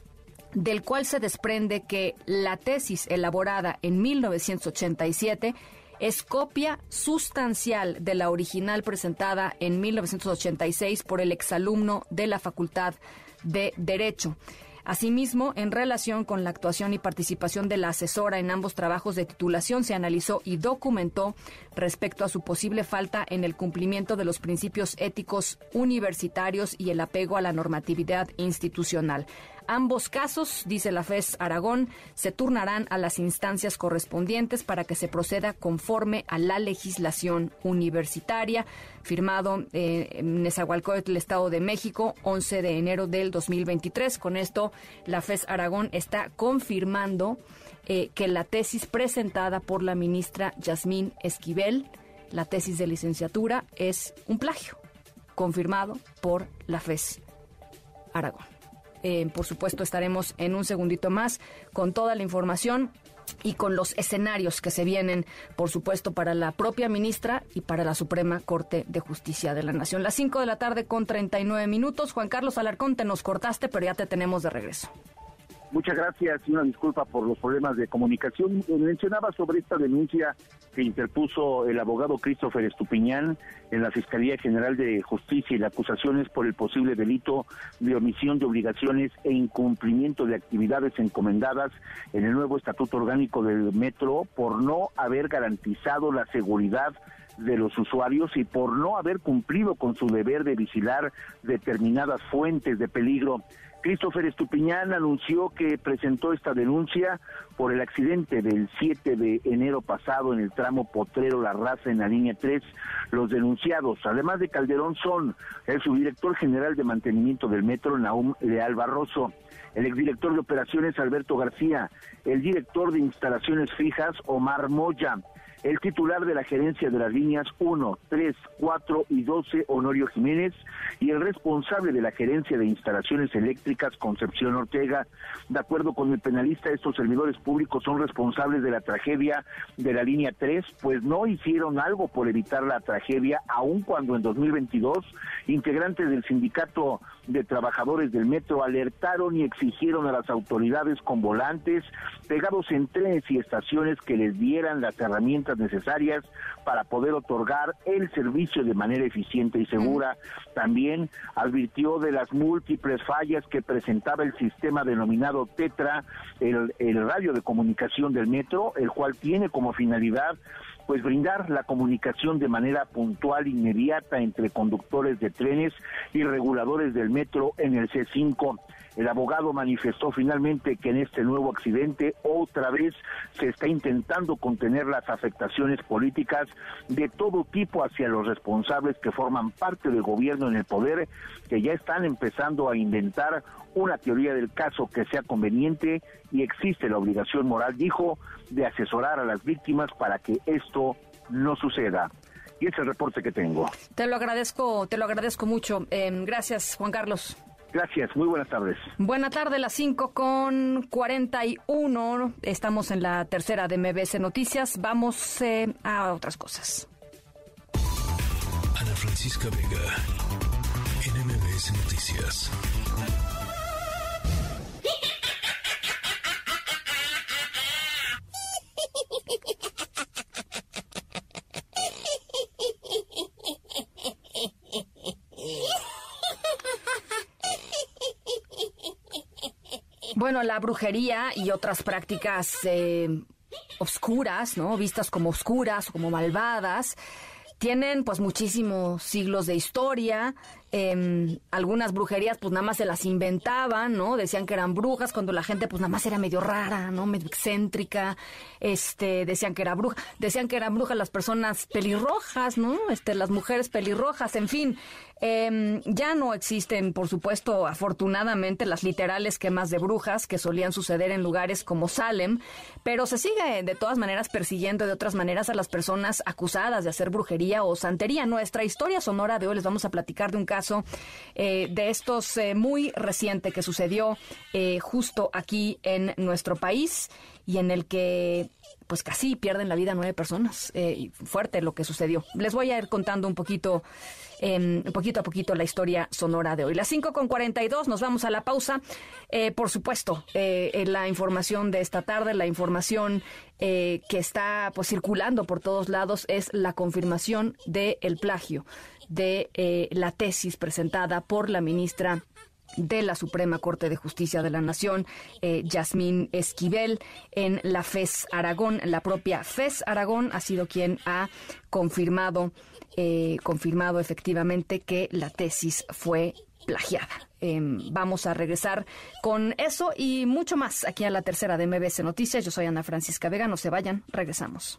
del cual se desprende que la tesis elaborada en 1987 es copia sustancial de la original presentada en 1986 por el exalumno de la Facultad de Derecho. Asimismo, en relación con la actuación y participación de la asesora en ambos trabajos de titulación, se analizó y documentó respecto a su posible falta en el cumplimiento de los principios éticos universitarios y el apego a la normatividad institucional. Ambos casos, dice la FES Aragón, se turnarán a las instancias correspondientes para que se proceda conforme a la legislación universitaria, firmado eh, en Nezahualcóyotl, el Estado de México, 11 de enero del 2023. Con esto, la FES Aragón está confirmando eh, que la tesis presentada por la ministra Yasmín Esquivel, la tesis de licenciatura, es un plagio, confirmado por la FES Aragón. Eh, por supuesto, estaremos en un segundito más con toda la información y con los escenarios que se vienen, por supuesto, para la propia ministra y para la Suprema Corte de Justicia de la Nación. Las 5 de la tarde con 39 minutos. Juan Carlos Alarcón, te nos cortaste, pero ya te tenemos de regreso. Muchas gracias y una disculpa por los problemas de comunicación. Mencionaba sobre esta denuncia que interpuso el abogado Christopher Estupiñán en la Fiscalía General de Justicia y la acusación es por el posible delito de omisión de obligaciones e incumplimiento de actividades encomendadas en el nuevo Estatuto Orgánico del Metro por no haber garantizado la seguridad de los usuarios y por no haber cumplido con su deber de vigilar determinadas fuentes de peligro. Christopher Estupiñán anunció que presentó esta denuncia por el accidente del 7 de enero pasado en el tramo Potrero La Raza en la línea 3. Los denunciados, además de Calderón, son el subdirector general de mantenimiento del metro, Naum Leal Barroso, el exdirector de operaciones, Alberto García, el director de instalaciones fijas, Omar Moya, el titular de la gerencia de las líneas 1, 3, 4 y 12, Honorio Jiménez, y el responsable de la gerencia de instalaciones eléctricas, Concepción Ortega. De acuerdo con el penalista, estos servidores públicos son responsables de la tragedia de la línea 3, pues no hicieron algo por evitar la tragedia, aun cuando en 2022 integrantes del sindicato de trabajadores del metro alertaron y exigieron a las autoridades con volantes pegados en trenes y estaciones que les dieran las herramientas necesarias para poder otorgar el servicio de manera eficiente y segura. También advirtió de las múltiples fallas que presentaba el sistema denominado TETRA, el, el radio de comunicación del metro, el cual tiene como finalidad pues brindar la comunicación de manera puntual, inmediata entre conductores de trenes y reguladores del metro en el C5. El abogado manifestó finalmente que en este nuevo accidente otra vez se está intentando contener las afectaciones políticas de todo tipo hacia los responsables que forman parte del gobierno en el poder, que ya están empezando a inventar una teoría del caso que sea conveniente y existe la obligación moral, dijo, de asesorar a las víctimas para que esto no suceda. Y es el reporte que tengo. Te lo agradezco, te lo agradezco mucho. Em, gracias, Juan Carlos. Gracias, muy buenas tardes. Buena tarde, las 5 con 41. Estamos en la tercera de MBS Noticias. Vamos eh, a otras cosas. Ana Francisca Vega, en MBS Noticias. Bueno, la brujería y otras prácticas eh, obscuras, ¿no? Vistas como oscuras o como malvadas, tienen pues muchísimos siglos de historia. Em, algunas brujerías pues nada más se las inventaban, ¿no? Decían que eran brujas cuando la gente pues nada más era medio rara, ¿no? Medio excéntrica. Este, decían que era bruja, decían que eran brujas las personas pelirrojas, ¿no? Este, las mujeres pelirrojas, en fin. Em, ya no existen, por supuesto, afortunadamente, las literales quemas de brujas que solían suceder en lugares como Salem, pero se sigue de todas maneras persiguiendo de otras maneras a las personas acusadas de hacer brujería o santería. Nuestra historia sonora de hoy les vamos a platicar de un caso eh, de estos eh, muy reciente que sucedió eh, justo aquí en nuestro país y en el que pues casi pierden la vida nueve personas. fuerte lo que sucedió. Les voy a ir contando un poquito eh, poquito a poquito la historia sonora de hoy. Las 5 con 42, nos vamos a la pausa. Eh, por supuesto, eh, la información de esta tarde, la información eh, que está pues, circulando por todos lados es la confirmación del el plagio de eh, la tesis presentada por la ministra de la Suprema Corte de Justicia de la Nación, eh, Yasmín Esquivel, en la FES Aragón. La propia FES Aragón ha sido quien ha confirmado eh, confirmado efectivamente que la tesis fue plagiada. Em, vamos a regresar con eso y mucho más aquí a la tercera de MBS Noticias. Yo soy Ana Francisca Vega. No se vayan, regresamos.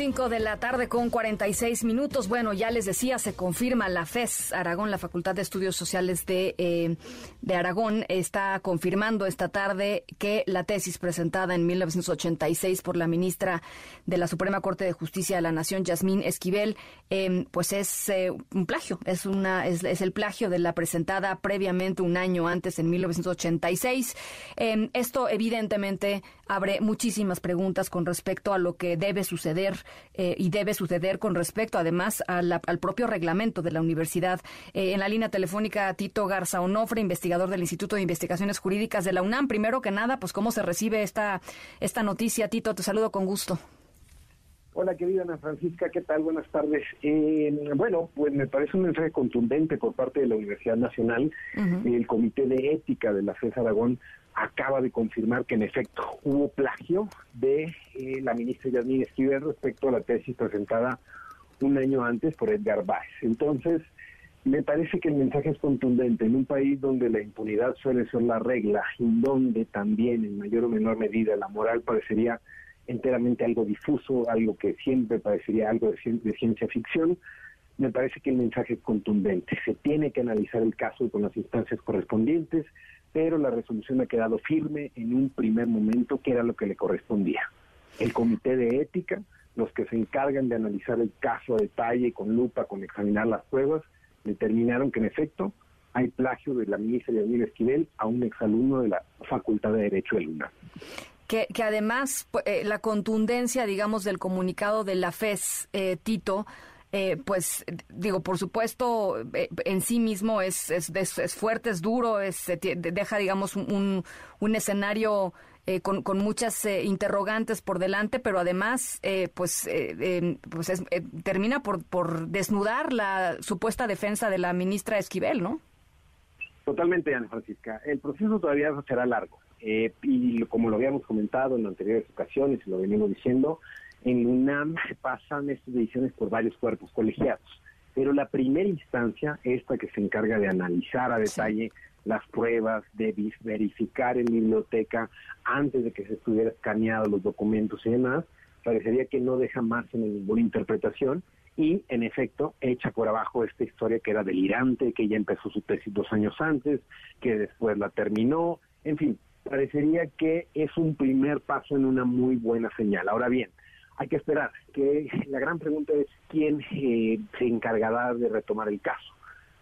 5 de la tarde con 46 minutos. Bueno, ya les decía, se confirma la FES Aragón, la Facultad de Estudios Sociales de, eh, de Aragón, está confirmando esta tarde que la tesis presentada en 1986 por la ministra de la Suprema Corte de Justicia de la Nación, Yasmín Esquivel, eh, pues es eh, un plagio, es, una, es, es, el plagio de la presentada previamente un año antes, en 1986. esto evidentemente abre muchísimas preguntas con respecto a lo que debe suceder eh, y debe suceder con respecto además a la, al propio reglamento de la universidad. Eh, en la línea telefónica, Tito Garza Onofre, investigador del Instituto de Investigaciones Jurídicas de la UNAM. Primero que nada, pues cómo se recibe esta, esta noticia. Tito, te saludo con gusto. Hola, querida Ana Francisca, ¿qué tal? Buenas tardes. Eh, bueno, pues me parece un mensaje contundente por parte de la Universidad Nacional. Uh -huh. El Comité de Ética de la FES Aragón acaba de confirmar que en efecto hubo plagio de eh, la ministra Yasmín Esquivel respecto a la tesis presentada un año antes por Edgar Báez. Entonces, me parece que el mensaje es contundente. En un país donde la impunidad suele ser la regla y donde también en mayor o menor medida la moral parecería enteramente algo difuso, algo que siempre parecería algo de, ci de ciencia ficción, me parece que el mensaje es contundente. Se tiene que analizar el caso con las instancias correspondientes, pero la resolución ha quedado firme en un primer momento, que era lo que le correspondía. El comité de ética, los que se encargan de analizar el caso a detalle, con lupa, con examinar las pruebas, determinaron que en efecto hay plagio de la ministra Yasmín Esquivel a un exalumno de la Facultad de Derecho de Luna. Que, que, además eh, la contundencia, digamos, del comunicado de la FES, eh, Tito, eh, pues digo, por supuesto, eh, en sí mismo es, es, es, fuerte, es duro, es, deja, digamos, un, un escenario eh, con, con, muchas interrogantes por delante, pero además, pues, pues termina por, por desnudar la supuesta defensa de la ministra Esquivel, ¿no? Totalmente, Ana Francisca. El proceso todavía será largo. y como lo habíamos comentado en anteriores ocasiones y lo venimos diciendo, en UNAM pasan estas decisiones por varios cuerpos colegiados, pero la primera instancia, esta que se encarga de analizar a detalle las pruebas, de verificar en biblioteca antes de que se estuviera escaneado los documentos y demás, parecería que no deja más en ninguna interpretación y, en efecto, echa por abajo esta historia que era delirante, que ya empezó su tesis dos años antes, que después la terminó, en fin, parecería que es un primer paso en una muy buena señal. Ahora bien, hay que esperar, que la gran pregunta es quién eh, se encargará de retomar el caso.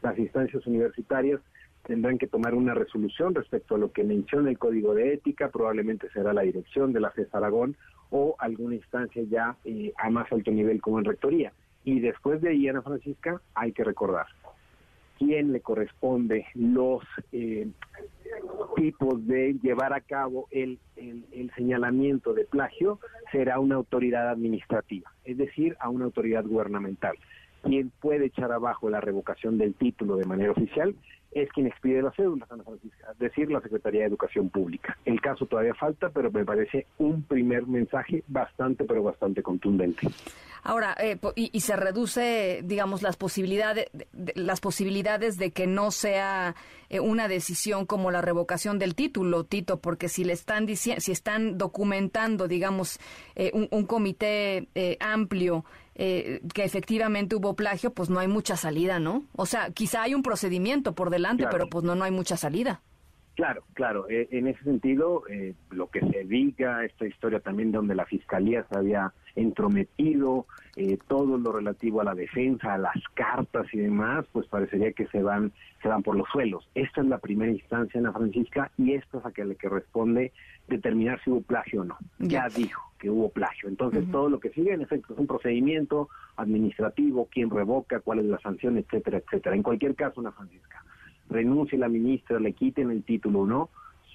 Las instancias universitarias tendrán que tomar una resolución respecto a lo que menciona el Código de Ética, probablemente será la dirección de la FES Aragón o alguna instancia ya eh, a más alto nivel como en Rectoría. Y después de ahí, Ana Francisca, hay que recordar quién le corresponde los eh, tipos de llevar a cabo el, el, señalamiento de plagio será una autoridad administrativa, es decir, a una autoridad gubernamental. Quien puede echar abajo la revocación del título de manera oficial es quien expide la cédula, San Francisco, es decir, la Secretaría de Educación Pública. El caso todavía falta, pero me parece un primer mensaje bastante, pero bastante contundente. Ahora, eh, y, se reduce, digamos, las posibilidades, las posibilidades de que no sea eh, una decisión como la revocación del título, Tito, porque si le están diciendo, si están documentando, digamos, eh, un, comité amplio que efectivamente hubo plagio, pues no hay mucha salida, ¿no? O sea, quizá hay un procedimiento por delante, pero pues no, no hay mucha salida. Claro, claro. en ese sentido, lo que se diga, esta historia también donde la fiscalía se había entrometido, eh, todo lo relativo a la defensa, a las cartas y demás, pues parecería que se van, se van por los suelos. Esta es la primera instancia, Ana Francisca, y esta es a que le que responde determinar si hubo plagio o no. Ya, dijo que hubo plagio. Entonces, todo lo que sigue, en efecto, es un procedimiento administrativo, quién revoca, cuál es la sanción, etcétera, etcétera. En cualquier caso, Ana Francisca, renuncie la ministra, le quiten el título o no,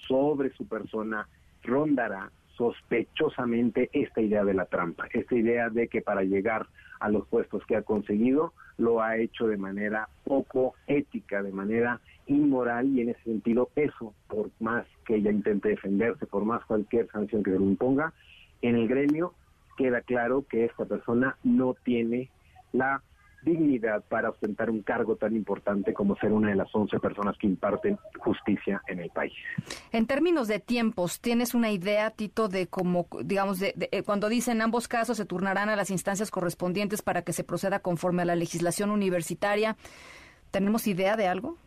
sobre su persona rondará sospechosamente esta idea de la trampa, esta idea de que para llegar a los puestos que ha conseguido lo ha hecho de manera poco ética, de manera inmoral y en ese sentido eso, por más que ella intente defenderse, por más cualquier sanción que se le imponga, en el gremio queda claro que esta persona no tiene la dignidad para ostentar un cargo tan importante como ser una de las 11 personas que imparten justicia en el país. En términos de tiempos, ¿tienes una idea, Tito, de cómo, digamos, de, eh, cuando dicen ambos casos se turnarán a las instancias correspondientes para que se proceda conforme a la legislación universitaria? ¿Tenemos idea de algo?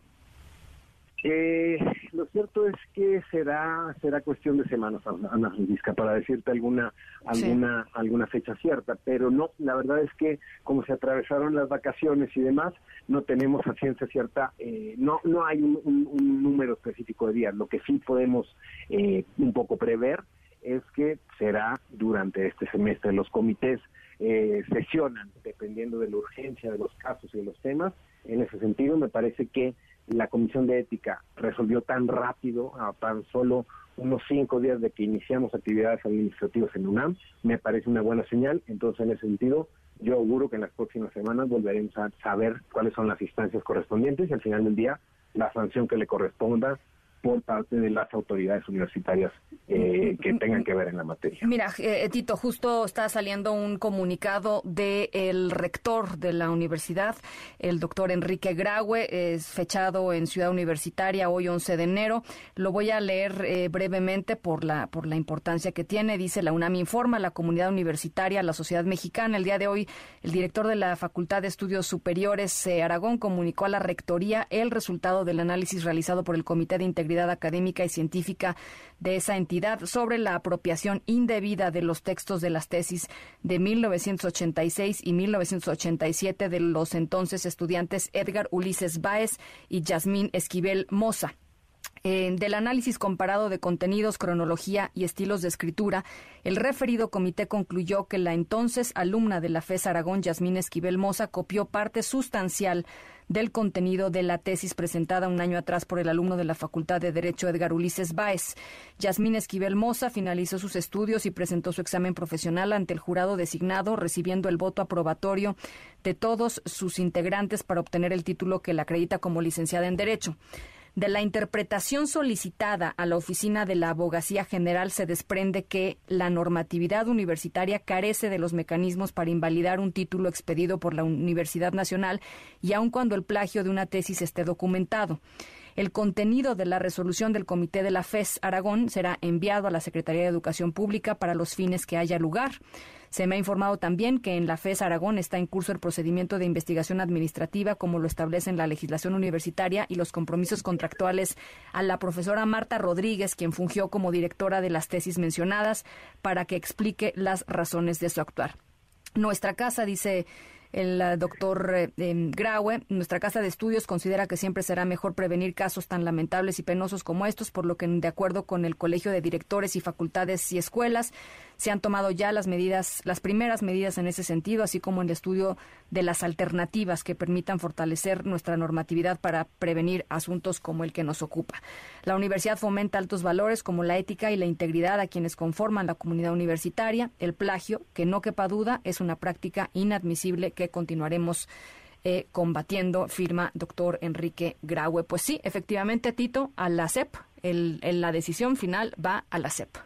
Eh, lo cierto es que será será cuestión de semanas, Ana Francisca, para decirte alguna alguna alguna fecha cierta, pero no, la verdad es que como se atravesaron las vacaciones y demás, no tenemos a ciencia cierta, eh, no no hay un, número específico de días. Lo que sí podemos eh, un poco prever es que será durante este semestre los comités eh, sesionan dependiendo de la urgencia de los casos y de los temas. En ese sentido, me parece que la Comisión de Ética resolvió tan rápido, a tan solo unos cinco días de que iniciamos actividades administrativas en UNAM, me parece una buena señal. Entonces, en ese sentido, yo auguro que en las próximas semanas volveremos a saber cuáles son las instancias correspondientes y al final del día la sanción que le corresponda por parte de las autoridades universitarias eh, que tengan que ver en la materia. Mira, eh, Tito, justo está saliendo un comunicado del rector de la universidad, el doctor Enrique Graue, es fechado en Ciudad Universitaria hoy 11 de enero. Lo voy a leer eh, brevemente por la, por la importancia que tiene. Dice la UNAM informa, la comunidad universitaria, la sociedad mexicana. El día de hoy, el director de la Facultad de Estudios Superiores Aragón comunicó a la rectoría el resultado del análisis realizado por el Comité de Integridad académica y científica de esa entidad sobre la apropiación indebida de los textos de las tesis de 1986 y 1987 de los entonces estudiantes Edgar Ulises Báez y Yasmín Esquivel Moza. Del análisis comparado de contenidos, cronología y estilos de escritura, el referido comité concluyó que la entonces alumna de la FES Aragón, Yasmín Esquivel Moza, copió parte sustancial del contenido de la tesis presentada un año atrás por el alumno de la Facultad de Derecho Edgar Ulises Báez. Yasmín Esquivel Moza finalizó sus estudios y presentó su examen profesional ante el jurado designado, recibiendo el voto aprobatorio de todos sus integrantes para obtener el título que la acredita como licenciada en Derecho. De la interpretación solicitada a la Oficina de la Abogacía General se desprende que la normatividad universitaria carece de los mecanismos para invalidar un título expedido por la Universidad Nacional y aun cuando el plagio de una tesis esté documentado. El contenido de la resolución del Comité de la FES Aragón será enviado a la Secretaría de Educación Pública para los fines que haya lugar. Se me ha informado también que en la FES Aragón está en curso el procedimiento de investigación administrativa, como lo establecen la legislación universitaria y los compromisos contractuales a la profesora Marta Rodríguez, quien fungió como directora de las tesis mencionadas, para que explique las razones de su actuar. Nuestra casa, dice el eh, doctor eh, em, Graue, nuestra casa de estudios considera que siempre será mejor prevenir casos tan lamentables y penosos como estos, por lo que, de acuerdo con el Colegio de Directores y Facultades y Escuelas, se han tomado ya las medidas, las primeras medidas en ese sentido, así como el estudio de las alternativas que permitan fortalecer nuestra normatividad para prevenir asuntos como el que nos ocupa. La universidad fomenta altos valores como la ética y la integridad a quienes conforman la comunidad universitaria. El plagio, que no quepa duda, es una práctica inadmisible que continuaremos eh, combatiendo, firma doctor Enrique Graue. Pues sí, efectivamente, Tito, a la CEP, el, la decisión final va a la CEP.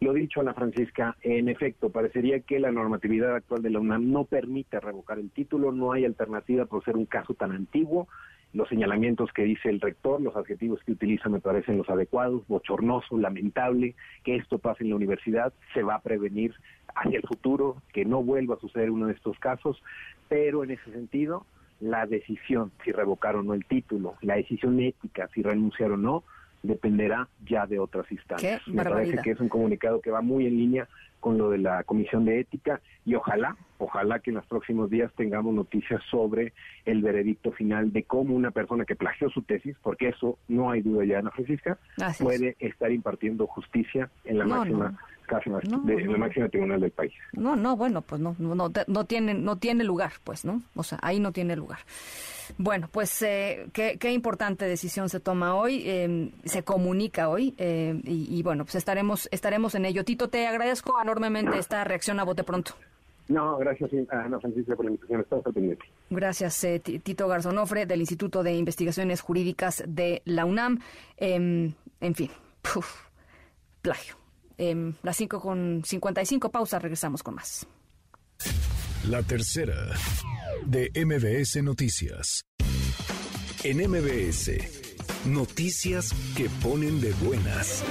Lo dicho, Ana Francisca, en efecto, parecería que la normatividad actual de la UNAM no permite revocar el título, no hay alternativa por ser un caso tan antiguo. Los señalamientos que dice el rector, los adjetivos que utiliza me parecen los adecuados, bochornoso, lamentable, que esto pase en la universidad, se va a prevenir hacia el futuro, que no vuelva a suceder uno de estos casos, pero en ese sentido, la decisión si revocar o no el título, la decisión ética si renunciar o no, dependerá ya de otras instancias. Me parece que es un comunicado que va muy en línea con lo de la Comisión de Ética y ojalá, ojalá que en los próximos días tengamos noticias sobre el veredicto final de cómo una persona que plagió su tesis, porque eso no hay duda ya, Ana Francisca, puede estar impartiendo justicia en la máxima de, la máxima tribunal del país. No, no, bueno, pues no, no, no, tiene, no tiene lugar, pues, ¿no? O sea, ahí no tiene lugar. Bueno, pues eh, qué, qué, importante decisión se toma hoy, eh, se comunica hoy eh, y, bueno, pues estaremos estaremos en ello. Tito, te agradezco enormemente esta reacción a bote pronto. No, gracias Ana Francisca por la invitación. Estamos al pendiente. Gracias, Tito Garzonofre, del Instituto de Investigaciones Jurídicas de la UNAM. Em, en fin, plagio. Eh, las 5 con 55, pausa, regresamos con más. La tercera de MBS Noticias. En MBS, noticias que ponen de buenas.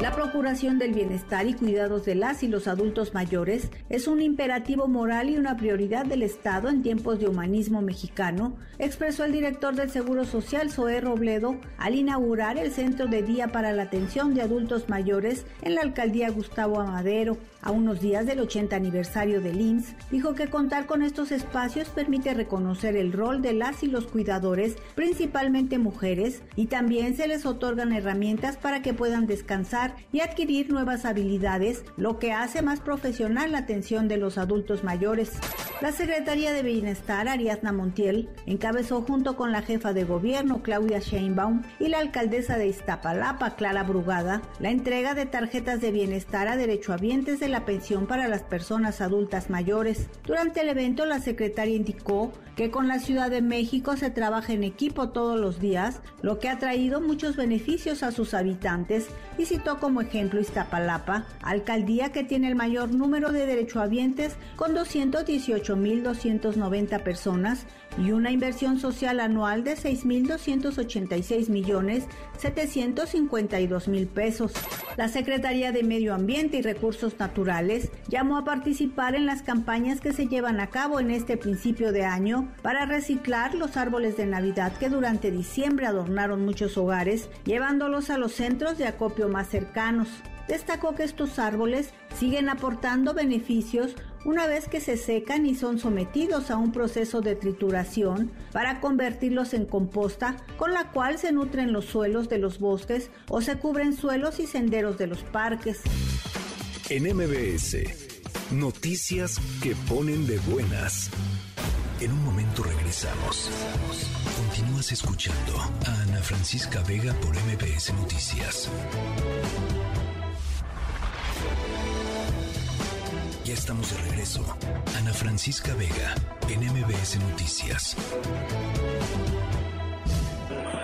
La procuración del bienestar y cuidados de las y los adultos mayores es un imperativo moral y una prioridad del Estado en tiempos de humanismo mexicano, expresó el director del Seguro Social, Zoé Robledo, al inaugurar el Centro de Día para la Atención de Adultos Mayores en la alcaldía Gustavo Amadero. A unos días del 80 aniversario del INS, dijo que contar con estos espacios permite reconocer el rol de las y los cuidadores, principalmente mujeres, y también se les otorgan herramientas para que puedan descansar y adquirir nuevas habilidades, lo que hace más profesional la atención de los adultos mayores. La Secretaría de Bienestar, Ariadna Montiel, encabezó junto con la jefa de gobierno, Claudia Sheinbaum, y la alcaldesa de Iztapalapa, Clara Brugada, la entrega de tarjetas de bienestar a derechohabientes de la pensión para las personas adultas mayores. Durante el evento, la secretaria indicó que con la Ciudad de México se trabaja en equipo todos los días, lo que ha traído muchos beneficios a sus habitantes y citó como ejemplo Iztapalapa, alcaldía que tiene el mayor número de derechohabientes con 218.290 personas y una inversión social anual de 6.286 millones 752 mil pesos. La Secretaría de Medio Ambiente y Recursos Naturales llamó a participar en las campañas que se llevan a cabo en este principio de año para reciclar los árboles de Navidad que durante diciembre adornaron muchos hogares, llevándolos a los centros de acopio más cercanos destacó que estos árboles siguen aportando beneficios una vez que se secan y son sometidos a un proceso de trituración para convertirlos en composta con la cual se nutren los suelos de los bosques o se cubren suelos y senderos de los parques. En MBS, noticias que ponen de buenas. En un momento regresamos. Continúas escuchando a Ana Francisca Vega por MBS Noticias. Ya estamos de regreso. Ana Francisca Vega en MBS Noticias.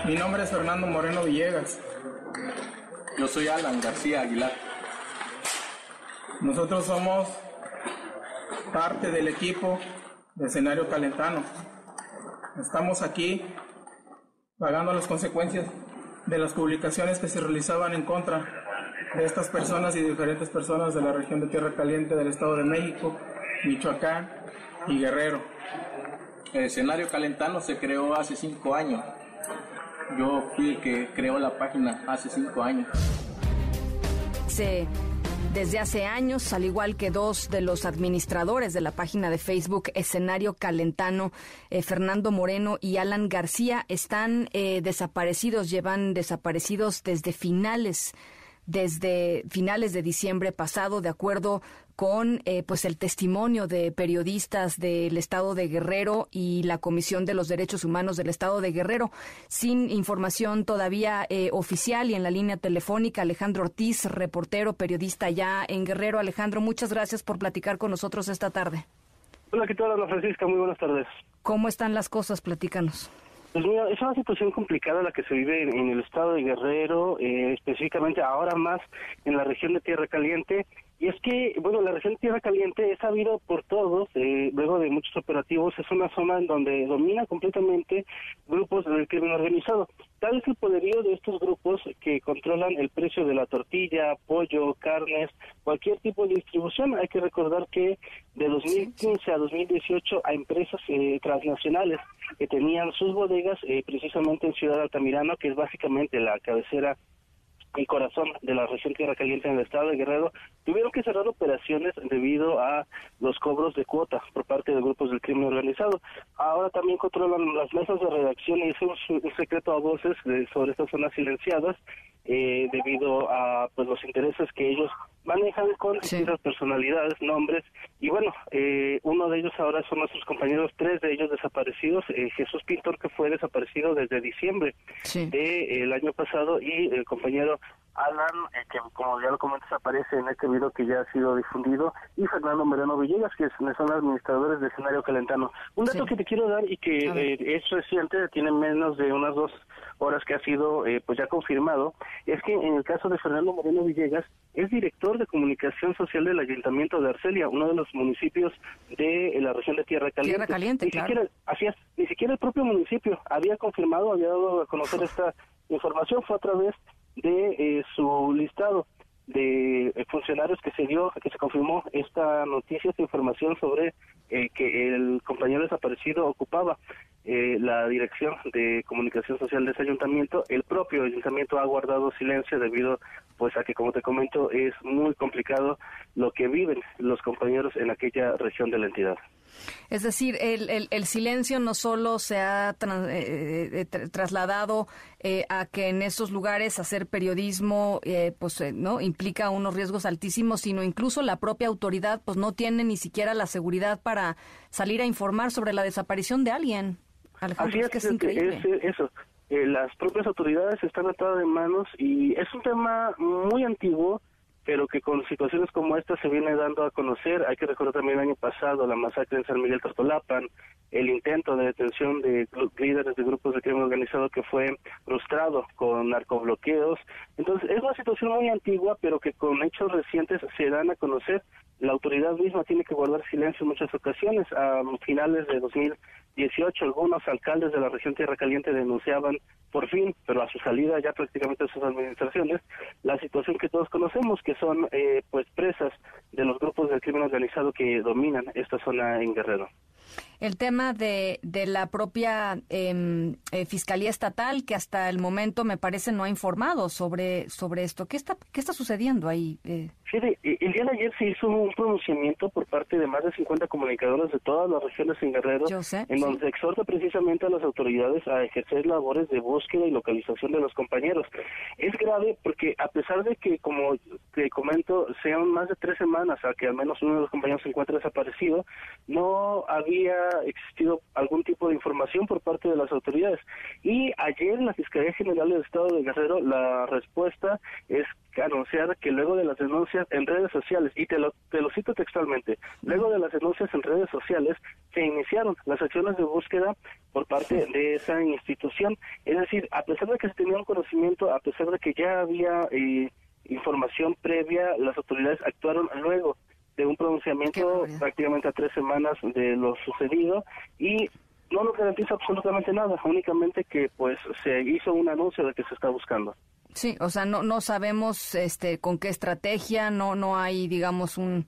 Mi nombre es Fernando Moreno Villegas. Yo soy Alan García Aguilar. Nosotros somos parte del equipo de escenario calentano. Estamos aquí pagando las consecuencias de las publicaciones que se realizaban en contra de estas personas y diferentes personas de la región de Tierra Caliente del Estado de México, Michoacán y Guerrero. El escenario calentano se creó hace cinco años. Yo fui el que creó la página hace cinco años. Se desde hace años, al igual que dos de los administradores de la página de Facebook Escenario Calentano, eh, Fernando Moreno y Alan García, están eh, desaparecidos, llevan desaparecidos desde finales desde finales de diciembre pasado, de acuerdo con eh, pues el testimonio de periodistas del estado de Guerrero y la Comisión de los Derechos Humanos del estado de Guerrero. Sin información todavía eh, oficial y en la línea telefónica, Alejandro Ortiz, reportero, periodista ya en Guerrero. Alejandro, muchas gracias por platicar con nosotros esta tarde. Hola, ¿qué tal, Ana Francisca? Muy buenas tardes. ¿Cómo están las cosas? Platícanos. Pues mira, es una situación complicada la que se vive en, el estado de Guerrero, eh, específicamente ahora más en la región de Tierra Caliente, y es que, bueno, la región de Tierra Caliente es sabido por todos, eh, luego de muchos operativos, es una zona en donde domina completamente grupos del crimen organizado. Tal es el poderío de estos grupos que controlan el precio de la tortilla, pollo, carnes, cualquier tipo de distribución. Hay que recordar que de 2015 a 2018 a empresas eh, transnacionales que tenían sus bodegas eh, precisamente en Ciudad Altamirano, que es básicamente la cabecera y corazón de la región Tierra Caliente en el estado de Guerrero, tuvieron que cerrar operaciones debido a los cobros de cuota por parte de grupos del crimen organizado. Ahora también controlan las mesas de redacción y es un, secreto a voces sobre estas zonas silenciadas eh, debido a pues los intereses que ellos manejan con distintas personalidades, nombres. Y bueno, eh, uno de ellos ahora son nuestros compañeros, tres de ellos desaparecidos, eh, Jesús Pintor que fue desaparecido desde diciembre del año pasado y el compañero Alan, eh, que como ya lo comentas aparece en este video que ya ha sido difundido, y Fernando Moreno Villegas, que son administradores de escenario calentano. Un dato que te quiero dar y que eh, es reciente, tiene menos de unas dos horas que ha sido eh, pues ya confirmado, es que en el caso de Fernando Moreno Villegas, es director de comunicación social del Ayuntamiento de Arcelia, uno de los municipios de la región de Tierra Caliente. Tierra Caliente, ni Siquiera, así es, ni siquiera el propio municipio había confirmado, había dado a conocer esta información, fue a través de eh, su listado de eh, funcionarios que se dio, que se confirmó esta noticia, esta información sobre eh, que el compañero desaparecido ocupaba la dirección de comunicación social de ese ayuntamiento. El propio ayuntamiento ha guardado silencio debido pues a que, como te comento, es muy complicado lo que viven los compañeros en aquella región de la entidad. Es decir, el, el, silencio no solo se ha eh, eh, trasladado eh, a que en estos lugares hacer periodismo pues no implica unos riesgos altísimos, sino incluso la propia autoridad pues no tiene ni siquiera la seguridad para salir a informar sobre la desaparición de alguien. Así es, que es increíble. eso. las propias autoridades están atadas de manos y es un tema muy antiguo pero que con situaciones como esta se viene dando a conocer. Hay que recordar también el año pasado la masacre en San Miguel Tortolapan, el intento de detención de líderes de grupos de crimen organizado que fue frustrado con narcobloqueos. Entonces, es una situación muy antigua, pero que con hechos recientes se dan a conocer. La autoridad misma tiene que guardar silencio en muchas ocasiones. A finales de 2018, algunos alcaldes de la región Tierra Caliente denunciaban por fin, pero a su salida ya prácticamente de sus administraciones, la situación que todos conocemos, que son eh, pues presas de los grupos del crimen organizado que dominan esta zona en Guerrero. El tema de, de la propia em, eh, Fiscalía Estatal, que hasta el momento me parece no ha informado sobre, sobre esto. ¿Qué está, qué está sucediendo ahí? Eh? el día de ayer se hizo un pronunciamiento por parte de más de 50 comunicadores de todas las regiones en Guerrero, en donde se exhorta precisamente a las autoridades a ejercer labores de búsqueda y localización de los compañeros. Es grave porque a pesar de que, como te comento, sean más de tres semanas a que al menos uno de los compañeros se encuentre desaparecido, no había existido algún tipo de información por parte de las autoridades. Y ayer la Fiscalía General del Estado de Guerrero la respuesta es anunciar que luego de las denuncias en redes sociales, y te lo, te lo cito textualmente, luego de las denuncias en redes sociales se iniciaron las acciones de búsqueda por parte de esa institución. Es decir, a pesar de que se tenía un conocimiento, a pesar de que ya había eh, información previa, las autoridades actuaron luego de un pronunciamiento prácticamente a tres semanas de lo sucedido y no nos garantiza absolutamente nada, únicamente que pues se hizo un anuncio de que se está buscando. Sí, o sea, no no sabemos este con qué estrategia, no no hay digamos un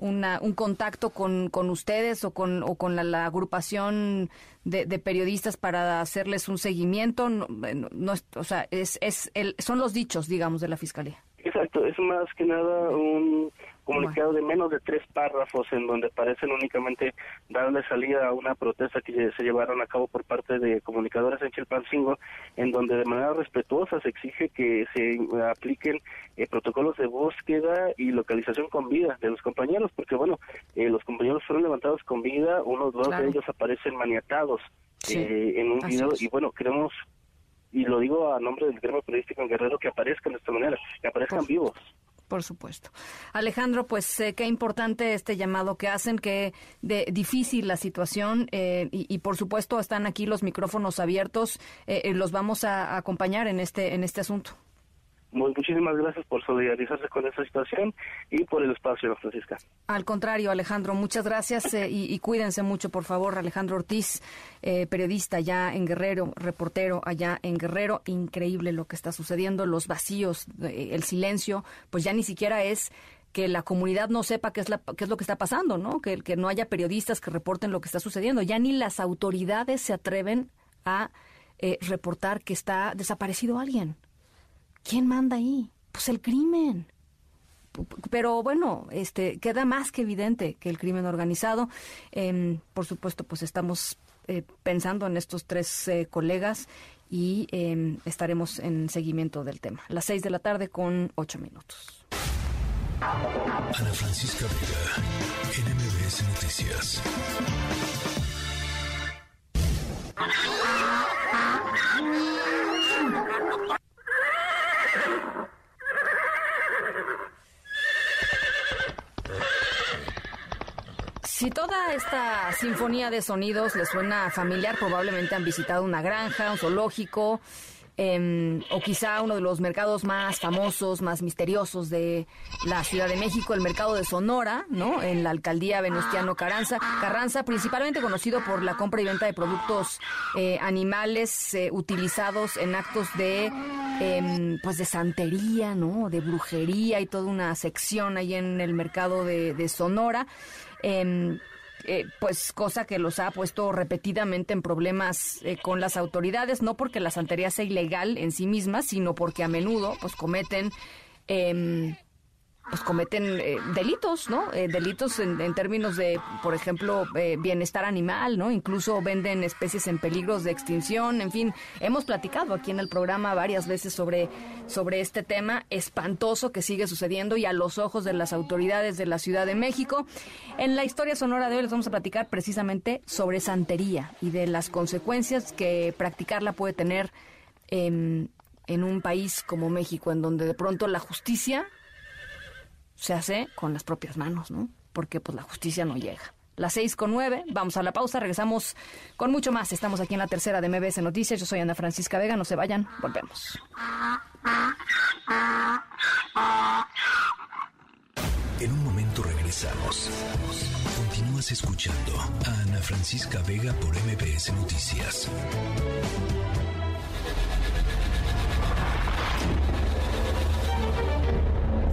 un contacto con, con ustedes o con, o con la, agrupación de, periodistas para hacerles un seguimiento? No, no, o sea, es, es el, son los dichos, digamos, de la Fiscalía. Exacto, es más que nada un comunicado de menos de tres párrafos en donde parecen únicamente darle salida a una protesta que se llevaron a cabo por parte de comunicadores en Chilpancingo, en donde de manera respetuosa se exige que se apliquen eh, protocolos de búsqueda y localización con vida de los compañeros, porque bueno, eh, los compañeros fueron levantados con vida, unos dos de ellos aparecen maniatados eh, en un video y bueno, queremos y lo digo a nombre del gremio periodístico en Guerrero, que aparezcan de esta manera, que aparezcan vivos. Por supuesto. Alejandro, pues eh, qué importante este llamado que hacen, qué de, difícil la situación eh, y, por supuesto están aquí los micrófonos abiertos, eh, los vamos a acompañar en este en este asunto. Muchísimas gracias por solidarizarse con esta situación y por el espacio, Francisca. Al contrario, Alejandro, muchas gracias eh, y, cuídense mucho, por favor. Alejandro Ortiz, eh, periodista allá en Guerrero, reportero allá en Guerrero. Increíble lo que está sucediendo, los vacíos, eh, el silencio, pues ya ni siquiera es que la comunidad no sepa qué es, la, qué es lo que está pasando, ¿no? Que, que no haya periodistas que reporten lo que está sucediendo. Ya ni las autoridades se atreven a reportar que está desaparecido alguien. ¿Quién manda ahí? Pues el crimen. Pero bueno, este queda más que evidente que el crimen organizado. Em, por supuesto, pues estamos eh, pensando en estos tres eh, colegas y em, estaremos en seguimiento del tema. Las seis de la tarde con ocho minutos. Ana Francisca Vega, NMBS Noticias. Si toda esta sinfonía de sonidos les suena familiar, probablemente han visitado una granja, un zoológico, em, o quizá uno de los mercados más famosos, más misteriosos de la Ciudad de México, el mercado de Sonora, ¿no? En la alcaldía Venustiano Carranza, Carranza, principalmente conocido por la compra y venta de productos eh, animales eh, utilizados en actos de, em, pues de santería, ¿no? De brujería y toda una sección ahí en el mercado de, Sonora. Em, eh, pues cosa que los ha puesto repetidamente en problemas eh, con las autoridades, no porque la santería sea ilegal en sí misma, sino porque a menudo pues cometen eh, pues cometen eh, delitos, ¿no? Eh, delitos en, términos de, por ejemplo, eh, bienestar animal, ¿no? Incluso venden especies en peligros de extinción, en fin, hemos platicado aquí en el programa varias veces sobre, sobre este tema espantoso que sigue sucediendo y a los ojos de las autoridades de la Ciudad de México. En la historia sonora de hoy les vamos a platicar precisamente sobre santería y de las consecuencias que practicarla puede tener en un país como México, en donde de pronto la justicia se hace con las propias manos, ¿no? Porque pues la justicia no llega. Las seis con nueve, vamos a la pausa, regresamos con mucho más. Estamos aquí en la tercera de MBS Noticias. Yo soy Ana Francisca Vega, no se vayan, volvemos. En un momento regresamos. Continúas escuchando a Ana Francisca Vega por MBS Noticias.